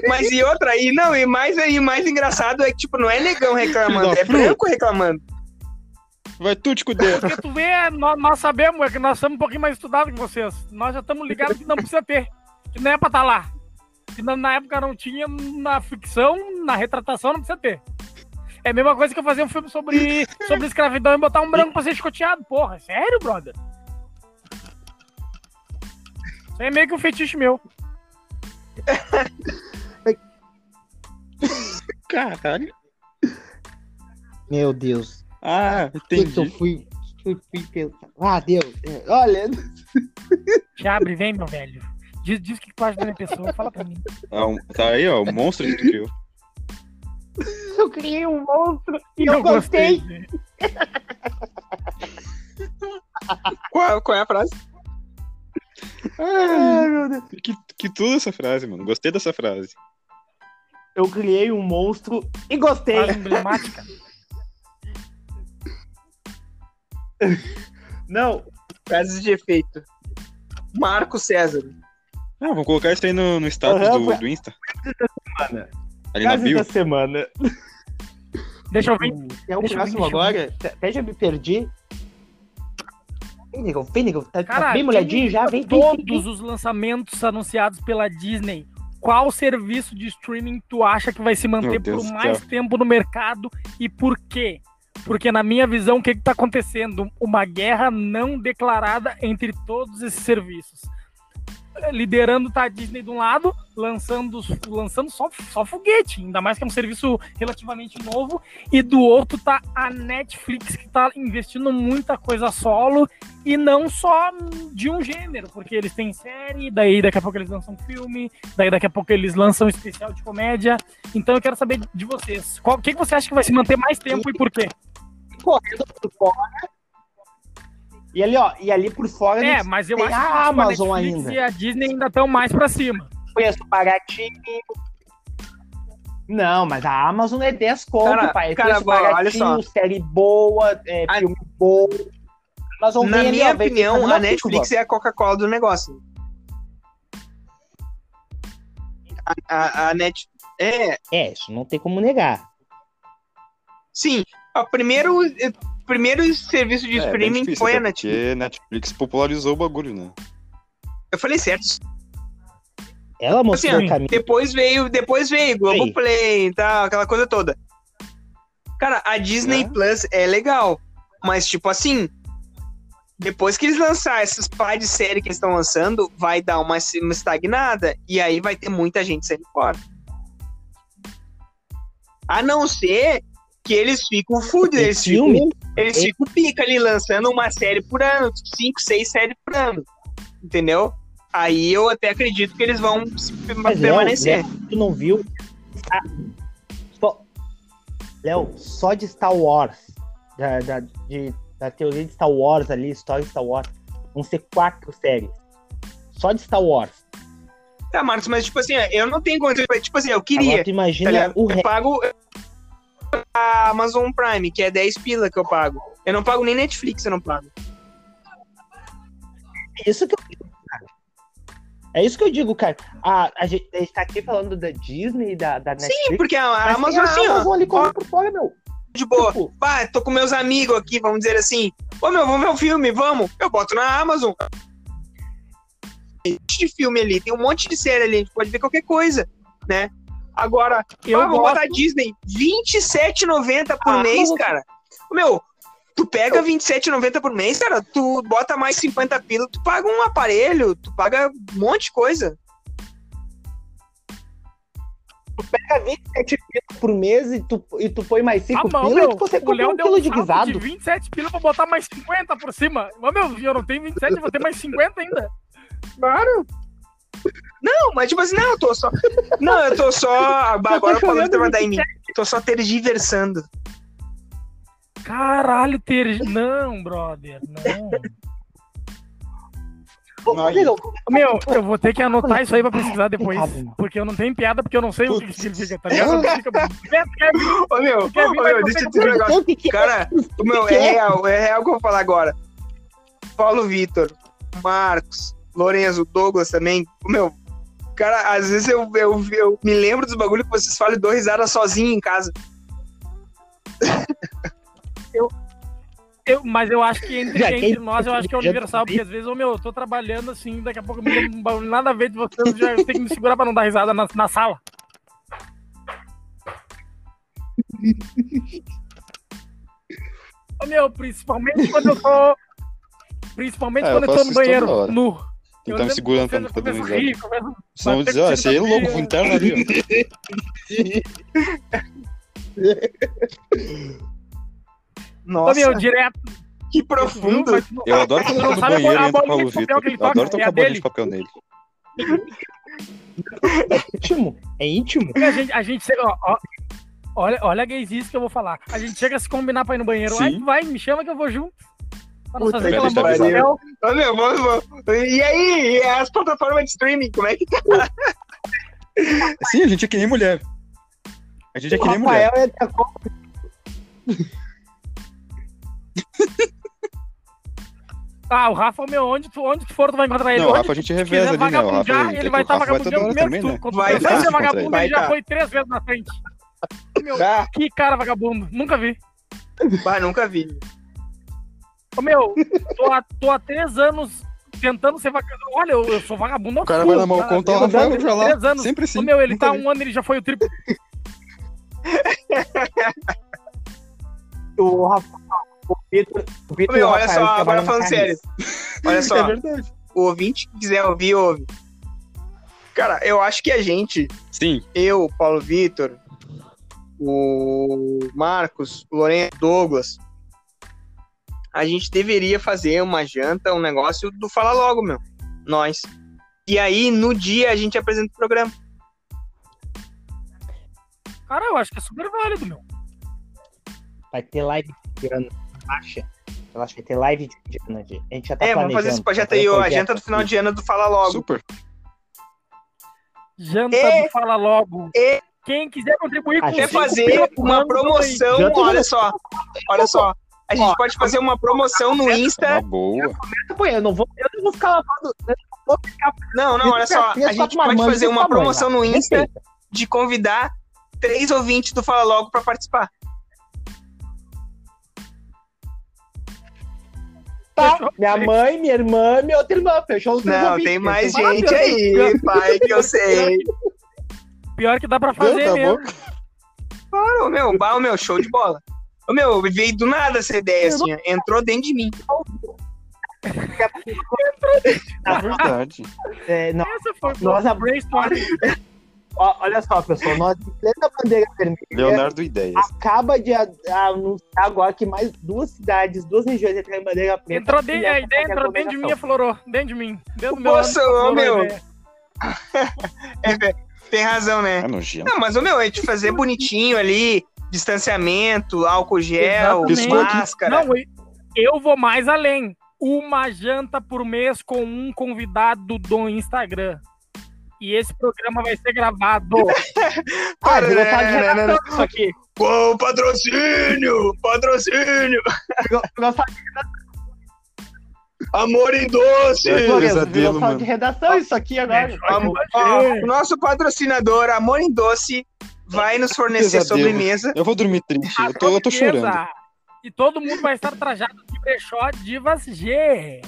Mas e outra, e não, e mais, e mais engraçado é que, tipo, não é negão reclamando, é branco reclamando. Vai tu te cuidar. Porque tu vê, nós, nós, sabemos, é que nós somos um pouquinho mais estudados que vocês. Nós já estamos ligados que não precisa ter. Que não é pra estar tá lá. Que na, na época não tinha, na ficção, na retratação não precisa ter. É a mesma coisa que eu fazer um filme sobre, (laughs) sobre escravidão e botar um branco pra ser escoteado. Porra, sério, brother? Isso é meio que um fetiche meu. (laughs) Caralho. Meu Deus. Ah, entendi. Que, eu fui, eu fui pensar. Ah, Deus. Olha. Te abre, vem, meu velho. Diz, diz o que tu acha da minha pessoa, fala pra mim. Ah, tá aí, ó, o monstro que tu criou. (laughs) Eu criei um monstro e eu, eu gostei. gostei. qual, qual é a frase? Ai, meu Deus. Que, que tudo essa frase, mano. Gostei dessa frase. Eu criei um monstro e gostei. Frase emblemática. Não. Frases de efeito. Marco César. Ah, vou colocar isso aí no, no status uhum, do, do Insta. Semana. Ali na bio. da semana. Deixa eu ver. É o próximo agora? Até já me perdi. Nego, vem, nego. Tá, Cara, tá bem molhadinho já, vem. Todos vem, vem. os lançamentos anunciados pela Disney. Qual serviço de streaming tu acha que vai se manter por mais tempo no mercado e por quê? Porque, na minha visão, o que está acontecendo? Uma guerra não declarada entre todos esses serviços liderando tá a Disney de um lado, lançando, lançando só, só foguete, ainda mais que é um serviço relativamente novo, e do outro tá a Netflix que tá investindo muita coisa solo e não só de um gênero, porque eles têm série, daí daqui a pouco eles lançam filme, daí daqui a pouco eles lançam um especial de comédia. Então eu quero saber de vocês, o que, que você acha que vai se manter mais tempo e por quê? Correndo por fora e ali, ó, e ali por fora. É, mas eu acho que a Amazon a ainda. E a Disney ainda estão mais pra cima. Conheço baratinho. Não, mas a Amazon é 10 conto, cara, pai. Cara, olha só. série boa, é, a... filme bom. Amazon Na minha ali, opinião, a Netflix é a Coca-Cola do negócio. A, a, a Net... É. É, isso não tem como negar. Sim. O primeiro primeiro serviço de é, streaming difícil, foi a Netflix. Porque Netflix popularizou o bagulho, né? Eu falei certo. Ela mostrou assim, o caminho. Depois veio, depois veio Globoplay e tal, aquela coisa toda. Cara, a Disney é. Plus é legal, mas tipo assim, depois que eles lançar essas pá de série que eles estão lançando, vai dar uma, uma estagnada e aí vai ter muita gente saindo fora. A não ser que eles ficam fudidos, eles ficam, eles ficam pica ali lançando uma série por ano, cinco, seis séries por ano. Entendeu? Aí eu até acredito que eles vão Mas permanecer. Léo, tu não viu? Ah, Léo, só de Star Wars, da, da, de da teoria de Star Wars ali, história de Star Wars, vão ser quatro séries. Só de Star Wars. Tá, Marcos, mas tipo assim, eu não tenho condições. Tipo assim, eu queria. Agora, tu imagina tá o Eu pago a Amazon Prime, que é 10 pila que eu pago. Eu não pago nem Netflix, eu não pago. É isso que eu digo, cara. É isso que eu digo, cara. A, a, gente, a gente tá aqui falando da Disney, da, da Netflix. Sim, porque a, a Amazon, assim, a Amazon ali corre por fora, meu de boa. Tipo, Pá, tô com meus amigos aqui, vamos dizer assim. Ô meu, vamos ver o um filme, vamos. Eu boto na Amazon. Tem um monte de filme ali, tem um monte de série ali, a gente pode ver qualquer coisa, né? Agora, eu vou botar Disney, R$27,90 por ah, mês, cara. Meu, tu pega R$27,90 por mês, cara, tu bota mais 50 pila, tu paga um aparelho, tu paga um monte de coisa. tu pega 27 pila por mês e tu, e tu põe mais 5 ah, pila e tu consegue comprar um quilo de guisado. De 27 pila pra botar mais 50 por cima. Mas, meu, eu não tenho 27, eu vou ter mais 50 ainda. Claro. Não, mas tipo assim, não, eu tô só. Não, eu tô só. (laughs) Agora falando de mandar em mim. Tô só tergiversando. Caralho, ter. Não, brother, não. Meu, eu vou ter que anotar isso aí pra pesquisar depois. Porque eu não tenho piada, porque eu não sei o que significa, tá ligado? Ô, meu, ô, meu, deixa eu dizer um negócio. Cara, o meu, é real, é real que eu vou falar agora. Paulo Vitor, Marcos, Lorenzo, Douglas também. Meu, cara, às vezes eu, eu, eu me lembro dos bagulhos que vocês falam e dou risada sozinho em casa. (laughs) Eu, eu, mas eu acho que entre, entre nós, eu acho que é universal, porque às vezes, oh, meu, eu tô trabalhando assim, daqui a pouco eu me lembro nada a ver de vocês, já (laughs) tenho que me segurar pra não dar risada na, na sala. (laughs) oh, meu, principalmente quando eu tô. Principalmente é, quando eu, eu tô no banheiro, nu. Que estar me segurando pra não ficar dando risada. Senão vou dizer, ó, esse aí é louco, vou interno ali, ó. Nossa. meu, direto. Que profundo. Eu adoro quando eu tô no banheiro e entra Paulo Vitor. Eu adoro tocar a bolinha de papel nele. É íntimo. É íntimo. A gente, a gente chega, ó, ó, olha, olha a gaysice que eu vou falar. A gente chega a se combinar pra ir no banheiro. Ai, vai, me chama que eu vou junto. Para fazer aquela boca Olha, vamos, E aí, e as plataformas de streaming, como é que tá? (laughs) Sim, a gente é que nem mulher. A gente é que nem mulher. É (laughs) Ah, o Rafa, meu, onde tu, onde tu for, tu vai encontrar ele. Não, o Rafa a gente reveza ali, né? O Rafa, ele vai estar tá vagabundando primeiro também, né? Quando vai, vai ser vagabundo, ele já foi três vezes na frente. Meu, ah. que cara vagabundo, nunca vi. Bah, nunca vi. Ô, meu, tô há, tô há três anos tentando ser vagabundo. Olha, eu, eu sou vagabundo. O cara vai na mão o Rafael já lá. Três anos. Sempre sim. Ô, meu, ele tá vi. um ano, ele já foi o triplo. o Rafa o Vitor. O Vitor Meu, olha só, agora falando sério. Olha (laughs) só. É verdade. O ouvinte que quiser ouvir, ouve. Cara, eu acho que a gente. Sim. Eu, Paulo Vitor, o Marcos, o Lourenço, Douglas. A gente deveria fazer uma janta, um negócio do Fala Logo, meu. Nós. E aí, no dia, a gente apresenta o programa. Cara, eu acho que é super válido, meu. Vai ter live de ano acha? Eu acho que vai ter live de ano. A gente já tá É, vamos fazer esse projeto aí, a janta do final de ano do Fala Logo. Super. Janta e, do Fala Logo. E, Quem quiser contribuir com Quer fazer uma promoção, olha só. Olha só. A gente Ó, pode fazer uma promoção no Insta. Uma boa. Eu não vou, eu não vou ficar lavado. Não, não, olha só. A gente pode fazer uma promoção no Insta de convidar três ouvintes do Fala Logo para participar. Tá. Minha mãe, minha irmã, minha outra irmã. Fechou os Não, tem mais gente aí, (laughs) pai, que eu sei. Pior que dá pra fazer tá mesmo. Claro, meu, o meu, show de bola. Ô, meu, veio do nada essa ideia, assim, entrou dentro de mim. É verdade. É, não, Essa foi Nós a brainstorm. olha só, pessoal, nós em plena bandeira vermelha Leonardo Ideias. acaba de a- anunciar agora que mais duas cidades, duas regiões entram em bandeira preta. Entrou dentro, a ideia é entrou dentro de mim e aflorou. Dentro de mim. Dentro do meu Nossa, ô, meu. (laughs) É, tem razão, né? É nojento. Não, mas, ô, meu, a gente fazer bonitinho ali, distanciamento, álcool gel, Exatamente. máscara. Não, eu vou mais além. Uma janta por mês com um convidado do Instagram. E esse programa vai ser gravado. (laughs) Ah, virou sala de Não, não, não, redação isso aqui. Qual patrocínio? Patrocínio! (laughs) Amor em doce! É, pesadelo, de redação isso aqui agora. Ó, o nosso patrocinador, Amor em Doce, vai nos fornecer Pesadelo. sobremesa. Eu vou dormir triste. Eu tô, eu tô chorando. E todo mundo vai estar trajado de brechó Divas G. É.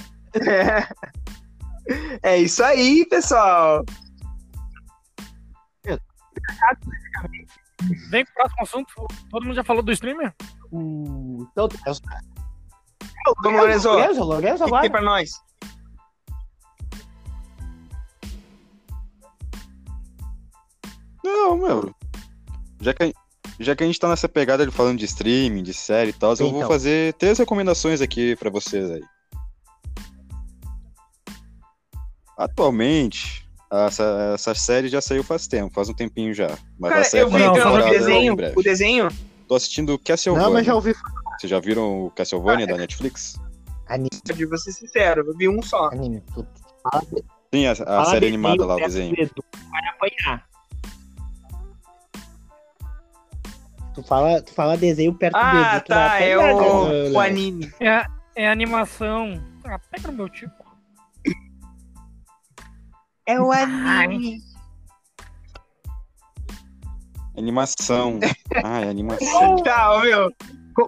É isso aí, pessoal. Vem pro próximo assunto. Todo mundo já falou do streamer? O- Então, Vamos, Lorenzo. O Lorenzo, Lorenzo tem pra nós? Não, meu. Já que, a, já que a gente tá nessa pegada de falando de streaming, de série e tal, eu vou Então. fazer três recomendações aqui pra vocês aí. Atualmente, essa, essa série já saiu faz tempo, faz um tempinho já. Mas Cara, vai sair eu vi Não, então, o desenho. O desenho? Tô assistindo Não, Castlevania. mas já ouvi Vocês já viram o Castlevania da Netflix? anime. Eu vou ser sincero, eu vi um só. anime. Sim, a, a série animada lá, o desenho. Vai apanhar. Tu fala, tu fala desenho perto do Ah, Edu, tu vai tá, é cara, o, Léo. o anime. É, é animação. Ah, pega no meu tipo. É o anime. Animação. Ah, é animação. (laughs) Tá, meu.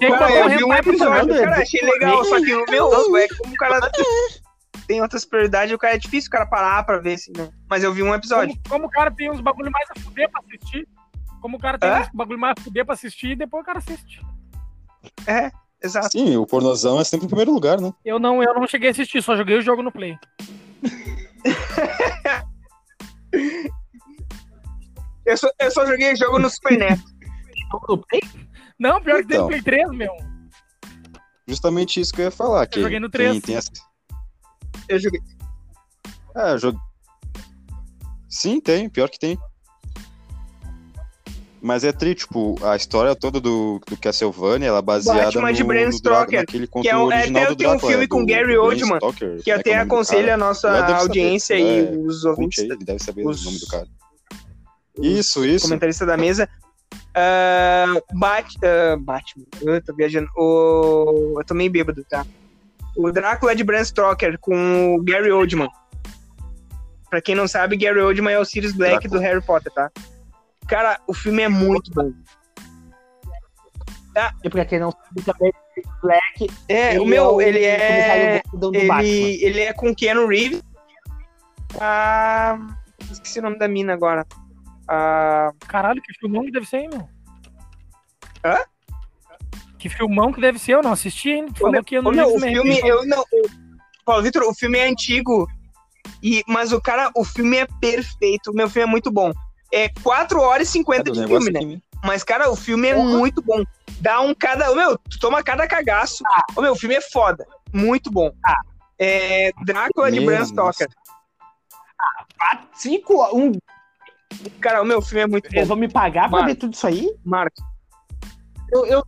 Tem Cara, como eu vi um episódio, cara, Edu? achei legal, só que o meu, é como o cara tem outras prioridades, o cara é difícil o cara parar pra ver, assim, né? Mas eu vi um episódio. Como, como o cara tem uns bagulho mais a fuder pra assistir. Como o cara tem Hã? uns bagulho mais fuder pra assistir e depois o cara assiste. É, exato. Sim, o pornozão é sempre em primeiro lugar, né? Eu não, eu não cheguei a assistir, só joguei o jogo no Play. (laughs) Eu só, eu só joguei jogo no Super NES. Não, pior que tem no Então. Play 3, meu. Justamente isso que eu ia falar. Que joguei no tem, 3. tem essa... Eu joguei. É, eu jogo... Sim, tem, pior que tem. Mas é tri, tipo, a história toda do, do Castlevania, ela é baseada Batman no, de Bram Stoker, naquele conto que é um- é, até tem um Drácula, filme é, com Gary Oldman, Stoker, Que né, até é o aconselho cara. a nossa saber, audiência é, e os ouvintes, aí, ele deve saber os- o nome do cara. Isso, isso. comentarista da mesa. Ah, Bat, ah, Batman. Eu tô viajando. O, eu tô meio bêbado, tá? O Drácula de Bram Stoker com o Gary Oldman. Pra quem não sabe, Gary Oldman é o Sirius Black Drácula. do Harry Potter, tá? Cara, o filme é muito bom. E pra quem não sabe também, Black. É, o meu, ele é. Do Batman. Ele, ele é com Keanu Reeves. Ah, esqueci o nome da mina agora. Ah, Caralho, que filmão que deve ser, hein, meu? Hã? Que filmão que deve ser, eu não assisti Ô, falou que eu Ô, não meu, vi o filme, eu não. Paulo Vitor, o filme é antigo. E, mas o cara, o filme é perfeito. O meu filme é muito bom. É 4 horas e 50 É do de filme, né? aqui, né? Mas, cara, o filme é muito bom. Dá um cada. Ô, meu, tu toma cada cagaço. Ô, meu, o filme é foda. Muito bom. É Drácula de Meu, Bram nossa. Stoker. Cinco, um, Cara, o meu filme é muito eles bom. vão me pagar pra Marco. ver tudo isso aí? Marcos. Eu, eu,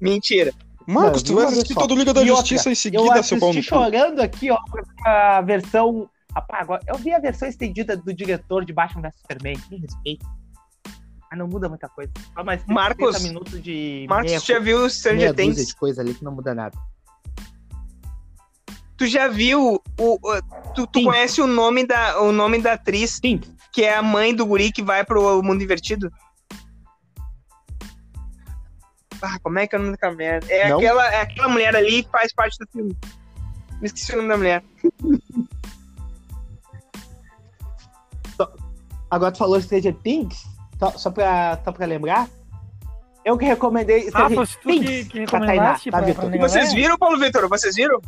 Mentira. Marcos, Não, tu vai assistir todo Liga da E outra, Justiça em eu seguida, seu pau no chorando aqui, ó, a versão. Rapaz, agora, eu vi a versão estendida do diretor de Batman vs Superman. Me respeito. Mas não muda muita coisa. Só mais 30 Marcos, minutos de. Marcos, meia, já viu meia Stranger dúzia Things? de coisa ali que não muda nada. Tu já viu o. o- tu tu conhece o nome, da, o nome da atriz Sim. que é a mãe do guri que vai pro mundo invertido? Ah, como é que é o nome daquela mulher? É Não. aquela, é aquela mulher ali que faz parte do filme. Me esqueci o nome da mulher. (laughs) Agora tu falou Stranger Things, só, só, pra, só pra lembrar. Eu que recomendei. Ah, foi tu que, que recomendaste pra, pra, pra Vocês viram, Paulo Vitor? Vocês viram?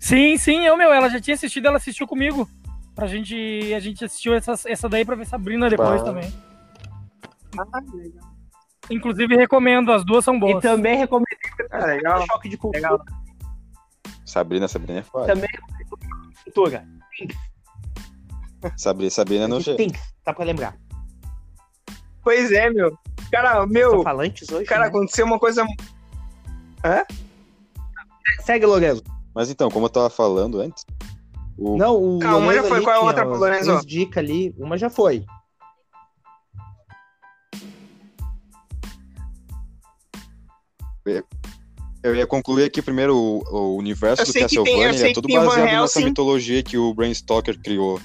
Sim, sim, eu, meu. Ela já tinha assistido, ela assistiu comigo. Pra gente. A gente assistiu essa, essa daí pra ver Sabrina depois bah. também. Ah, legal. Inclusive, recomendo, as duas são boas. E também recomendo ah, legal. Choque de cultura. Legal. Sabrina, Sabrina é foda. Também cultura. Sabrina, Sabrina não Tem, tá pra lembrar. Pois é, meu. Cara, meu. falantes hoje. Cara, né? aconteceu uma coisa. Hã? Segue, Lorenzo. Mas então, como eu tava falando antes. O... Não, o. Calma, uma já foi. Qual é a outra, Lorenzo? Dica ali, uma já foi. Eu ia concluir aqui primeiro o, o universo eu do Castlevania, tem, é tudo baseado nessa mitologia que o Brain Stalker criou.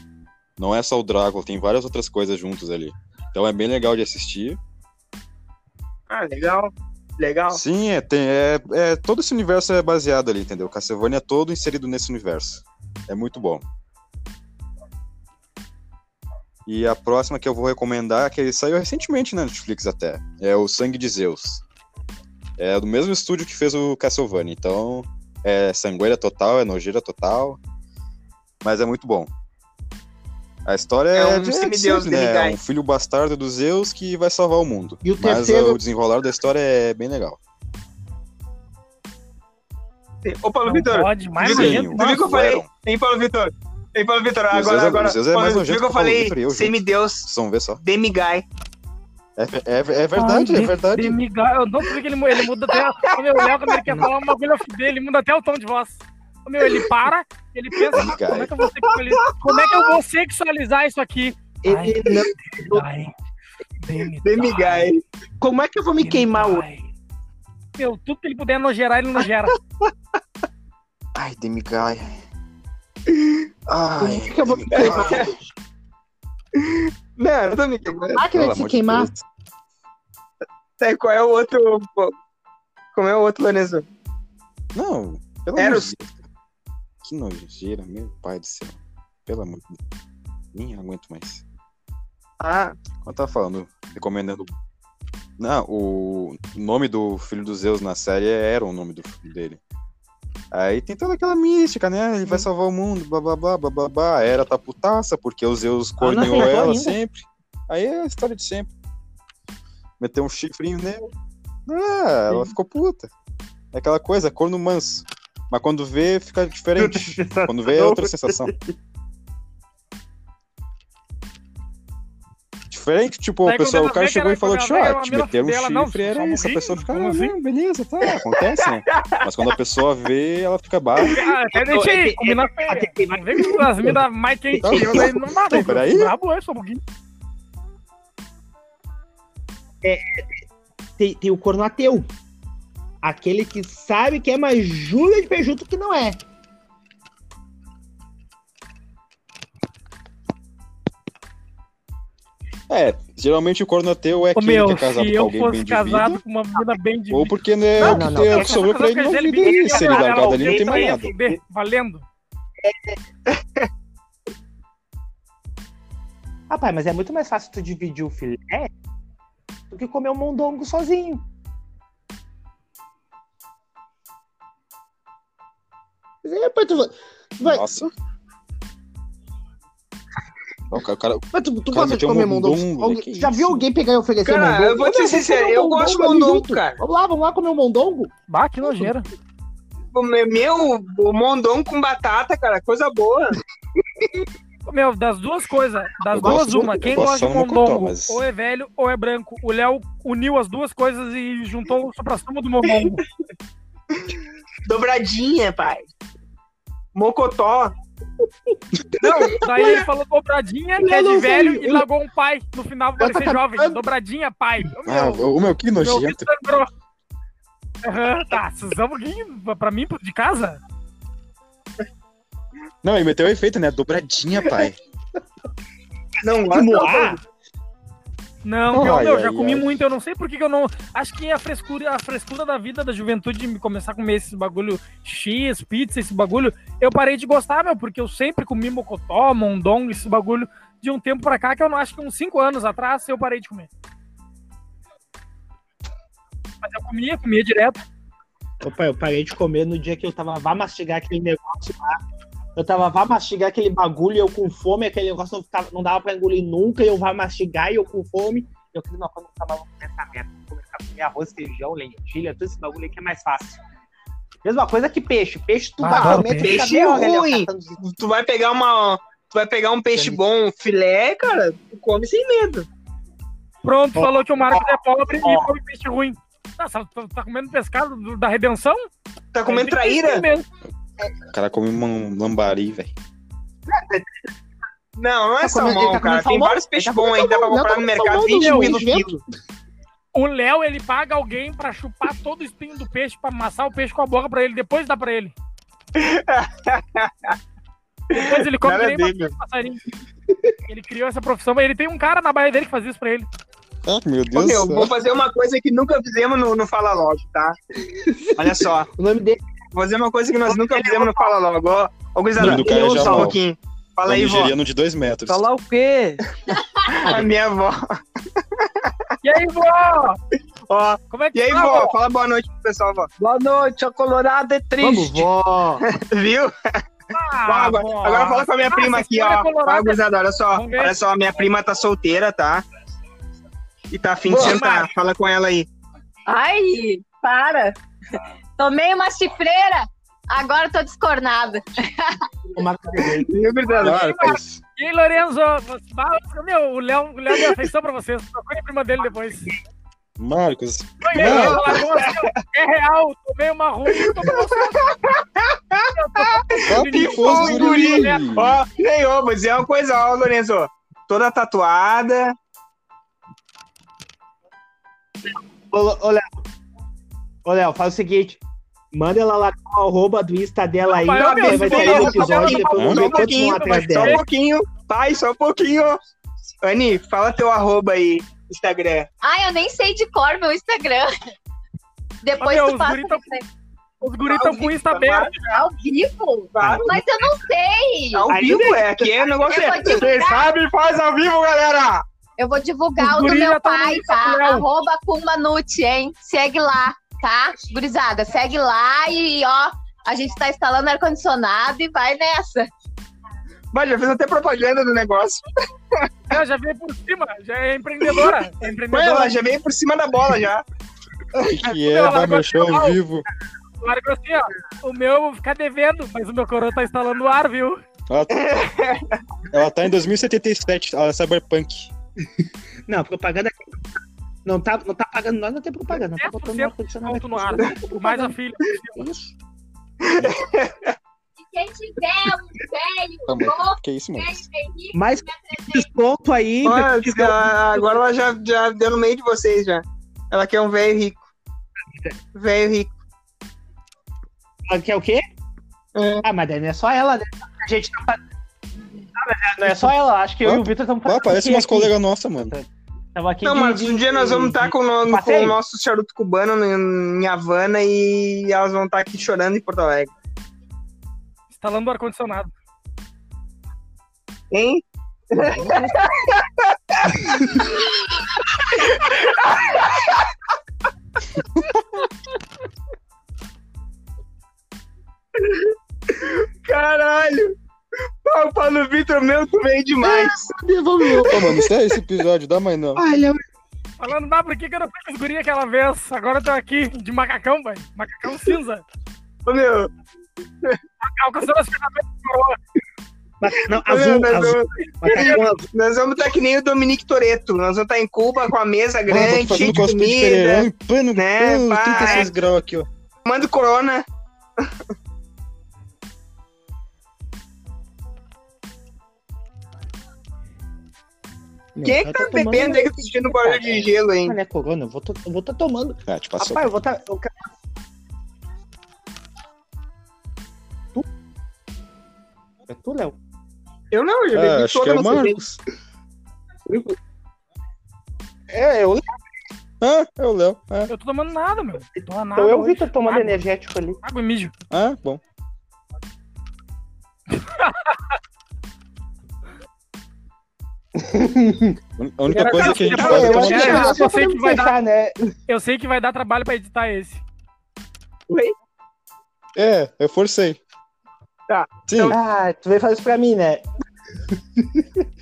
Não é só o Drácula, tem várias outras coisas juntas ali. Então é bem legal de assistir. Ah, legal. Legal. Sim, é, tem, é, é, todo esse universo é baseado ali, entendeu? Castlevania é todo inserido nesse universo. É muito bom. E a próxima que eu vou recomendar, que saiu recentemente na Netflix até, é o Sangue de Zeus. É do mesmo estúdio que fez o Castlevania, então é sangueira total, é nojeira total, mas é muito bom. A história é, é um de, semideus, né? É um filho bastardo dos Zeus que vai salvar o mundo. E o mas terceiro... o desenrolar da história é bem legal. Ô, Paulo Vitor, pode mais viu, viu que eu falei? Hein, Paulo Vitor? Hein, Paulo Vitor? Agora, Zeus, agora, Zeus é mais viu que eu falei? Semideus. Vamos ver só. Demiguy. É, é, é verdade, Ai, é verdade. Demiguy. Eu não sei que ele, ele muda até... O meu Léo, quando ele quer falar uma bagulho dele, ele muda até o tom de voz. Meu, ele para, ele pensa, como é, que eu vou sexualizar, como é que eu vou sexualizar isso aqui? Ele não... Demiguy. Como é que eu vou me queimar hoje? Meu, tudo que ele puder não gerar, ele não gera. Ai, Demiguy. Ai, Como é que eu vou me queimar Não, não tô me queimando. Máquina de se queimar. De qual é o outro. Como é o outro, Vanessa? Não, pelo Eros. amor de que nojeira, meu pai do céu. Pelo amor de Deus. Nem aguento mais. Ah. Quando tava falando, recomendando. Não, o nome do filho dos Zeus na série era o nome do filho dele. Aí tem toda aquela mística, né? Ele vai salvar o mundo, blá blá blá blá blá blá. Era tá putaça, porque os Zeus corneou ela sempre. Aí é a história de sempre. Meteu um chifrinho nela. Ah, ela ficou puta. É aquela coisa, corno manso. Mas quando vê, fica diferente. (laughs) quando vê, é outra sensação. (laughs) Diferente, tipo, o pessoal, o cara chegou e falou, tipo, ah, te meter um chifre, era isso. A pessoa fica, ah, assim? beleza, tá, acontece, né? Mas quando a pessoa vê, ela fica baixa. Ah, até deixei, combinar com Não vem com as minas mais quentinhas, aí não dá, né? Peraí. Brabo é, só um pouquinho. É, tem, tem o corno ateu. Aquele que sabe que é mais Júlia de Pejuto que não é. É, geralmente o corno ateu é meu, é casado com alguém bem de casado vida, com uma menina bem de Ou porque né, não, não, não, o que sobrou pra ele não vida e se ele largado ali não tem mais nada. Valendo. Rapaz, mas é muito mais fácil tu dividir o filé do que comer um mondongo sozinho. Depois tu vai. Nossa. Não, cara, cara, Mas tu, tu gosta de comer mondongo? mondongo já viu alguém pegar e oferecer cara, mondongo? eu vou te ser sincero, eu gosto de mondongo, cara. Vamos lá, vamos lá comer um mondongo? Bah, que nojeira. Meu, o mondongo com batata, cara, coisa boa. Meu, das duas coisas, das eu duas, uma. Quem gosta de mondongo, mas... ou é velho ou é branco. O Léo uniu as duas coisas e juntou o supra-sumo do mondongo. (laughs) Dobradinha, pai. Mocotó. Não, (laughs) daí ele (laughs) falou dobradinha, que é de velho, e largou um pai no final pra ser jovem. Dobradinha, pai. O ah, meu, o meu que nojento. Uhum, tá, Suzão um pra mim, de casa? Não, ele meteu o efeito, né? Dobradinha, pai. Não, gosta. Não, oh, eu, ai, ai, já comi ai. muito, eu não sei por que, que eu não. Acho que a frescura, a frescura da vida da juventude de começar a comer esses bagulho X, pizza, esse bagulho, eu parei de gostar, meu, porque eu sempre comi mocotó, mondongo, esse bagulho de um tempo pra cá, que eu não acho que uns 5 anos atrás eu parei de comer. comia, comia direto. Opa, eu parei de comer no dia que eu tava vá mastigar aquele negócio lá. Eu tava vá mastigar aquele bagulho e eu com fome, aquele negócio não, ficava, não dava pra engolir nunca, e eu vá mastigar e eu com fome. Eu falei, não, quando eu tava nessa merda, vou começar a comer arroz, feijão, lentilha, todo esse bagulho aí que é mais fácil. Mesma coisa que peixe. Peixe tu Ah, vai comer, peixe. ruim. Tu vai pegar uma. Tu vai pegar um peixe bom, filé, cara, tu come sem medo. Pronto, Ó, falou que o Marcos é pobre ó. e come peixe ruim. Nossa, tá, tá comendo pescado do- da redenção? Tá comendo traíra? O cara come um lambari, velho. Não, não é Tá comendo- salmão, ele tá cara. comendo Tem salmão? vários peixes tá bons aí, dá pra comendo comprar no mercado salmão 20 do pelo vento. quilo. O Léo, ele paga alguém pra chupar todo o espinho do peixe, pra amassar o peixe com a boca pra ele, depois dá pra ele. depois ele come nem ver, bastante passarinho. Ele criou essa profissão, mas ele tem um cara na baia dele que faz isso pra ele. Ah, meu Ô, Deus meu, do céu. vou fazer uma coisa que nunca fizemos no, no Fala Logo, tá? Olha só. O nome dele fazer uma coisa que nós nunca fizemos no Fala Logo. Ó, ó Guizada, é só um pouquinho. Fala É aí, vó. de dois metros. Falar o quê? (laughs) A minha avó. E aí, vó? Ó, Como é que e aí, tá, vó? Fala boa noite pro pessoal, vó. Boa noite, a Colorado é Vamos, triste. vó. (laughs) Viu? Ah, agora, vó. agora fala com a minha Ah, prima aqui, história ó. Fala, Guizada, olha só. Vamos ver. Olha só, minha prima tá solteira, tá? E tá afim de sentar. Fala com ela aí. Ai, para. Tomei uma chifreira, agora tô descornada. Claro, mas... E aí, Lorenzo? Meu, o Léo, o Léo deu afeição pra vocês. Procure a prima dele depois. Marcos, Não. assim, é real, tomei uma ruim, tomei uma papo Que fosse bom, guri. Ó, nem ó, vou dizer uma coisa, ó, Lorenzo. Toda tatuada. Ô, ô, Léo. Faz o seguinte. Manda ela lá com o arroba do Insta dela aí, vai sair for- no episódio, depois Só vamos Só ver um quantos vão pouquinho, atrás só dela. um pouquinho. Pai, só um pouquinho. Ani, fala teu arroba aí, Instagram. Ai, eu nem sei de cor meu Instagram. Depois Ô, meu, tu os passa guri você. Os guris estão com o Insta aberto. ao vivo. Claro. Mas eu não sei. Ao Aí vivo, é. Aqui é o negócio. É. Vocês sabem, faz ao vivo, galera. Eu vou divulgar Os o do meu pai, tá? o. Arroba Kumanute, hein? Segue lá, tá? Gurizada, segue lá e ó, a gente tá instalando ar-condicionado e vai nessa. Mas já fez até propaganda do negócio. Ela já veio por cima, já é empreendedora. É empreendedora. ela já veio por cima da bola já. O que, é? Ela Vai largou mexer ao vivo. Largou assim, ó. O meu eu vou ficar devendo, mas o meu coroa tá instalando o ar, viu? Ela, ela tá em 2077, ela é cyberpunk. Não, propaganda aqui. Não tá, não tá pagando nós, não tem propaganda. Não tá botando no 10% ar-condicionado Ponto aqui. no ar. Mais a filha. Isso. E quem tiver um velho, Tá. Que isso, mano? Mais desconto aí. Olha, tiver- agora ela já, já deu no meio de vocês já. Ela quer um velho rico. Velho rico. Ela quer o quê? É. Ah, mas daí não é só ela, né? A gente tá fazendo. Ah, mas não é só ela, acho que eu Ó, e o Vitor estamos Ah, parece umas colegas nossas, mano. Tava aqui Não, de- mas de- um dia nós vamos estar com, o no- com passeio? o nosso charuto cubano em, em Havana e elas vão estar aqui chorando em Porto Alegre. Instalando o ar-condicionado. Hein? (laughs) Caralho! Pau, pau no Vitor meu, tu veio demais. (laughs) Ô, mano, encerra esse episódio, dá mais não. É... Falando, dá por que que eu não fui com aquela vez? Agora eu tô aqui de macacão, velho. Macacão cinza. Ô, meu, Alcançando as ferramentas do coroa. Não, azul, nós, azul. vamos, Macacão azul. nós vamos estar que nem o Dominique Toreto. Nós vamos estar em Cuba com a mesa grande, cheia fazendo de de comida, pereirão em plano, né, plano pá, 36 graus aqui, ó. tomando corona. Quem é que tá tomando- bebendo aí que tô sentindo barulho de gelo, hein? É corona, eu vou tô, eu vou tá tomando. Ah, te passou. Rapaz, eu vou tá. Eu... Tu? É tu, Léo? Eu não, eu já Ah, bebi acho que toda é a o Marcos. É, eu. Ah, é o Léo. Ah, Eu tô tomando nada, meu. Tô nada. Então eu vi tu tomando Água. energético ali. Água e mijo. ah, bom. (laughs) A única Era coisa que a gente faz é eu eu acho que sei que vai dar- né? Eu sei que vai dar trabalho pra editar esse. É, eu forcei. Tá, Sim, então- Ah, tu veio fazer isso pra mim, né? (laughs)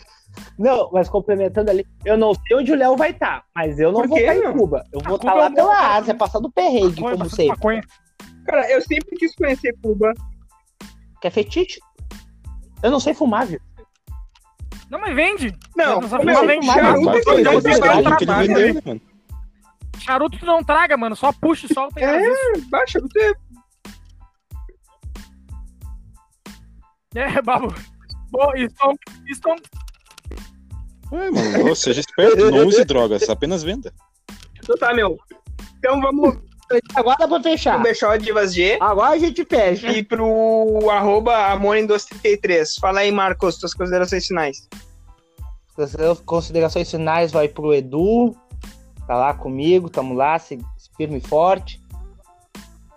Não, mas complementando ali, eu não sei onde o Léo vai estar, mas eu não Por vou estar em meu? Cuba. Eu vou estar Cuba é lá um pela Ásia, né? passando perrengue, Maconha, como sempre. maconha. Cara, eu sempre quis conhecer Cuba. Quer fetiche? Eu não sei fumar, viu? Não, mas vende. Não, Não, só meu, fuma bem. charuto Vai, vai, coisa vai, de vai, trabalho. vai, que ele trabalho, vendeu, né? Charuto tu não traga, mano. Só puxa e solta e É. é. Bah, charuto é É, babu. Bom, Stone, Stone, É, mano, seja esperto, não use drogas, apenas venda. Então tá, meu. Então vamos Agora dá pra pro fechar. Bechó Divas G Agora a gente fecha. e pro arroba Amor233. Fala aí, Marcos, suas considerações finais. As considerações finais vai pro Edu, tá lá comigo, tamo lá, se- firme e forte.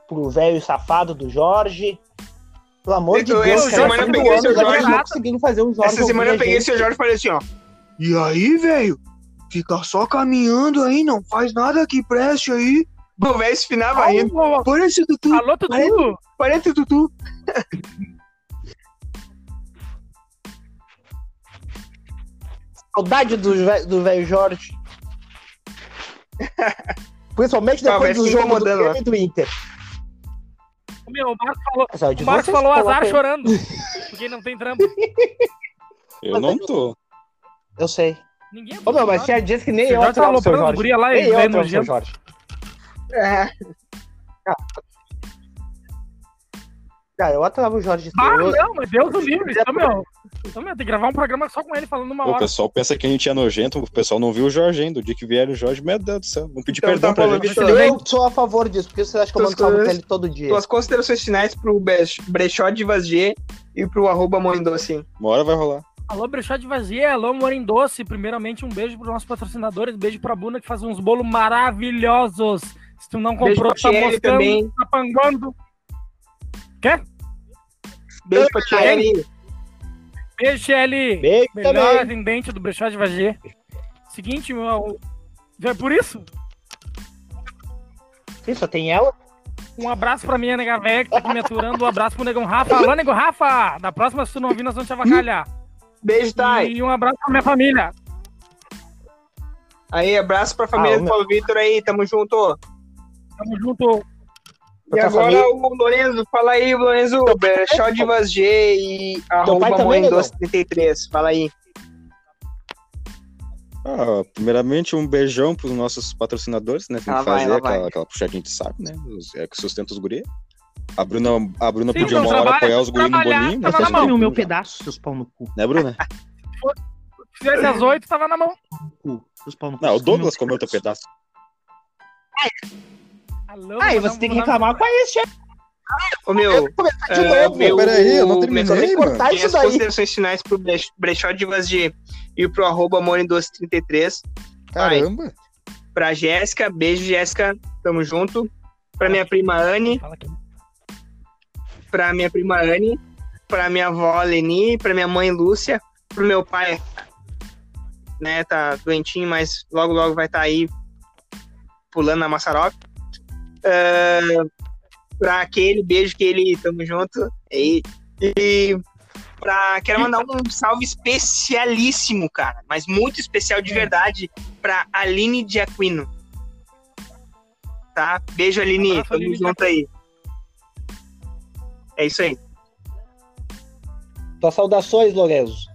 Pro velho safado do Jorge. Pelo amor de Eu- Deus, essa cara, semana eu cinco peguei anos, seu agora Jorge. não conseguindo fazer um Jorge. Essa semana eu peguei gente. seu Jorge e falei assim, ó. E aí, velho? Fica só caminhando aí, não faz nada que preste aí. O velho se finava ainda. Alô, Parece Tutu, alô, Tutu. parece Tutu. Saudade do do velho Jorge. Principalmente depois do jogo do Grêmio e do Inter. Meu, o Marcos falou, o Marcos falou azar chorando. Porque não tem trampo. Eu não tô. Eu sei. Ninguém Ô, meu, mas tinha dias que nem eu o seu aloprando Jorge. guria lá e eu o. Jorge. É. Cara, eu atuava o Jorge. Ah, eu- não, mas Deus do livre. Então, meu, então, meu, tem que gravar um programa só com ele falando uma O hora. pessoal pensa que a gente é nojento, o pessoal não viu o Jorge ainda. O dia que vier o Jorge, meu Deus do céu, vamos pedir Então perdão tá, pra gente. Eu sou a favor disso, porque você acha que eu mando salve pra ele todo dia. Tuas considerações finais pro Brechó Divas G e pro arroba Moindoce. Uma hora vai rolar. Alô, Brechó de Vazia, alô, Morim Doce. Primeiramente, um beijo pros nossos patrocinadores, beijo pra Buna, que faz uns bolos maravilhosos. Se tu não Beijo comprou, pra tá moscando, também. tá pangando. Beijo pra Thierry. Beijo, Shelly. Beijo Melhor também. atendente do Brechó de Vazia. Seguinte, meu... É por isso? Sim, só tem ela. Um abraço pra minha nega velha que tá aqui me aturando. Um abraço pro negão Rafa. Alô, nego Rafa! Da próxima, se tu não ouvir, nós vamos te avacalhar. Beijo, Thay. E um abraço pra minha família. Aí, abraço pra família Ah, do Paulo Vitor aí, tamo junto. Tamo junto. E agora família. o Lorenzo, fala aí, Lorenzo, Brechó Divas G e arroba pai também, negão? Moindoce33. Fala aí. Ah, primeiramente, um beijão pros nossos patrocinadores, né? Tem Lá que vai, fazer lá aquela, vai. aquela puxadinha de saco, né? Os- É que sustenta os guri. A Bruna, a Bruna Sim, podia uma hora apoiar os guri no bolinho. tava na mão. o meu pedaço, seus pau no cu. Né, Bruna? Se fizesse às oito, tava na mão. cu. Seus pau no cu. Não, o Douglas meu comeu teu pedaço. Alô, Aí você tem que reclamar com esse chefe. Ô, meu, de É, novo. meu- Peraí, eu não terminei, meu- tem mano. cortar isso daí. considerações finais pro Brech- Brechó Divas G e pro arroba Moindoce33. Caramba! Pra Jéssica, beijo, Jéssica, tamo junto. Pra minha prima Anne, pra minha prima Anne, pra minha avó Leni, pra minha mãe Lúcia, pro meu pai, né, tá doentinho, mas logo, logo vai estar aí pulando na maçaroca. É, pra aquele, beijo que ele, tamo junto. E, e pra, quero mandar um salve especialíssimo, cara, mas muito especial de verdade, pra Aline de Aquino. Tá? Beijo, Aline, Abraço, tamo Aline junto aí. É isso aí. Tuas saudações, Lorenzo.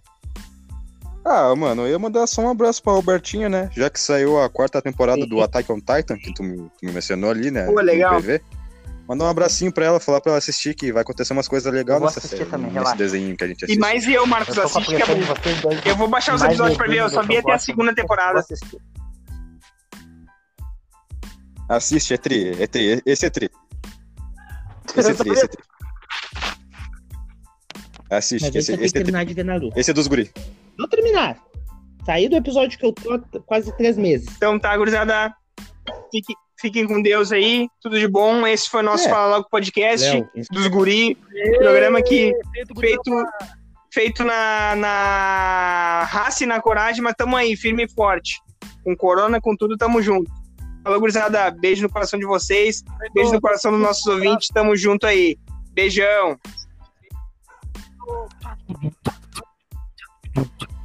Ah, mano, eu ia mandar só um abraço pra Robertinha, né? Já que saiu a quarta temporada do Attack on Titan, que tu me, tu me mencionou ali, né? Pô, legal. Mandar um abracinho pra ela, falar pra ela assistir que vai acontecer umas coisas legais nessa série, também, nesse relaxa. desenho que a gente E assiste. mais eu, Marcos, Eu assiste que é bom. dois. Eu vou baixar os episódios pra ver, eu só vi até a segunda temporada. Assiste, é tri, é tri, esse é tri. Esse é tri, esse é tri. Assiste, esse, esse é tri. Esse é dos guri. Não terminar. Saí do episódio que eu tô há quase três meses. Então tá, gurizada. Fique, fiquem com Deus aí. Tudo de bom. Esse foi o nosso é. Fala Logo Podcast dos Guri. Eee, programa que feito, feito na, na raça e na coragem, mas tamo aí, firme e forte. Com corona, com tudo, tamo junto. Falou, gurizada. Beijo no coração de vocês. Beijo no coração dos nossos ouvintes. Tamo junto aí. Beijão. Tchau.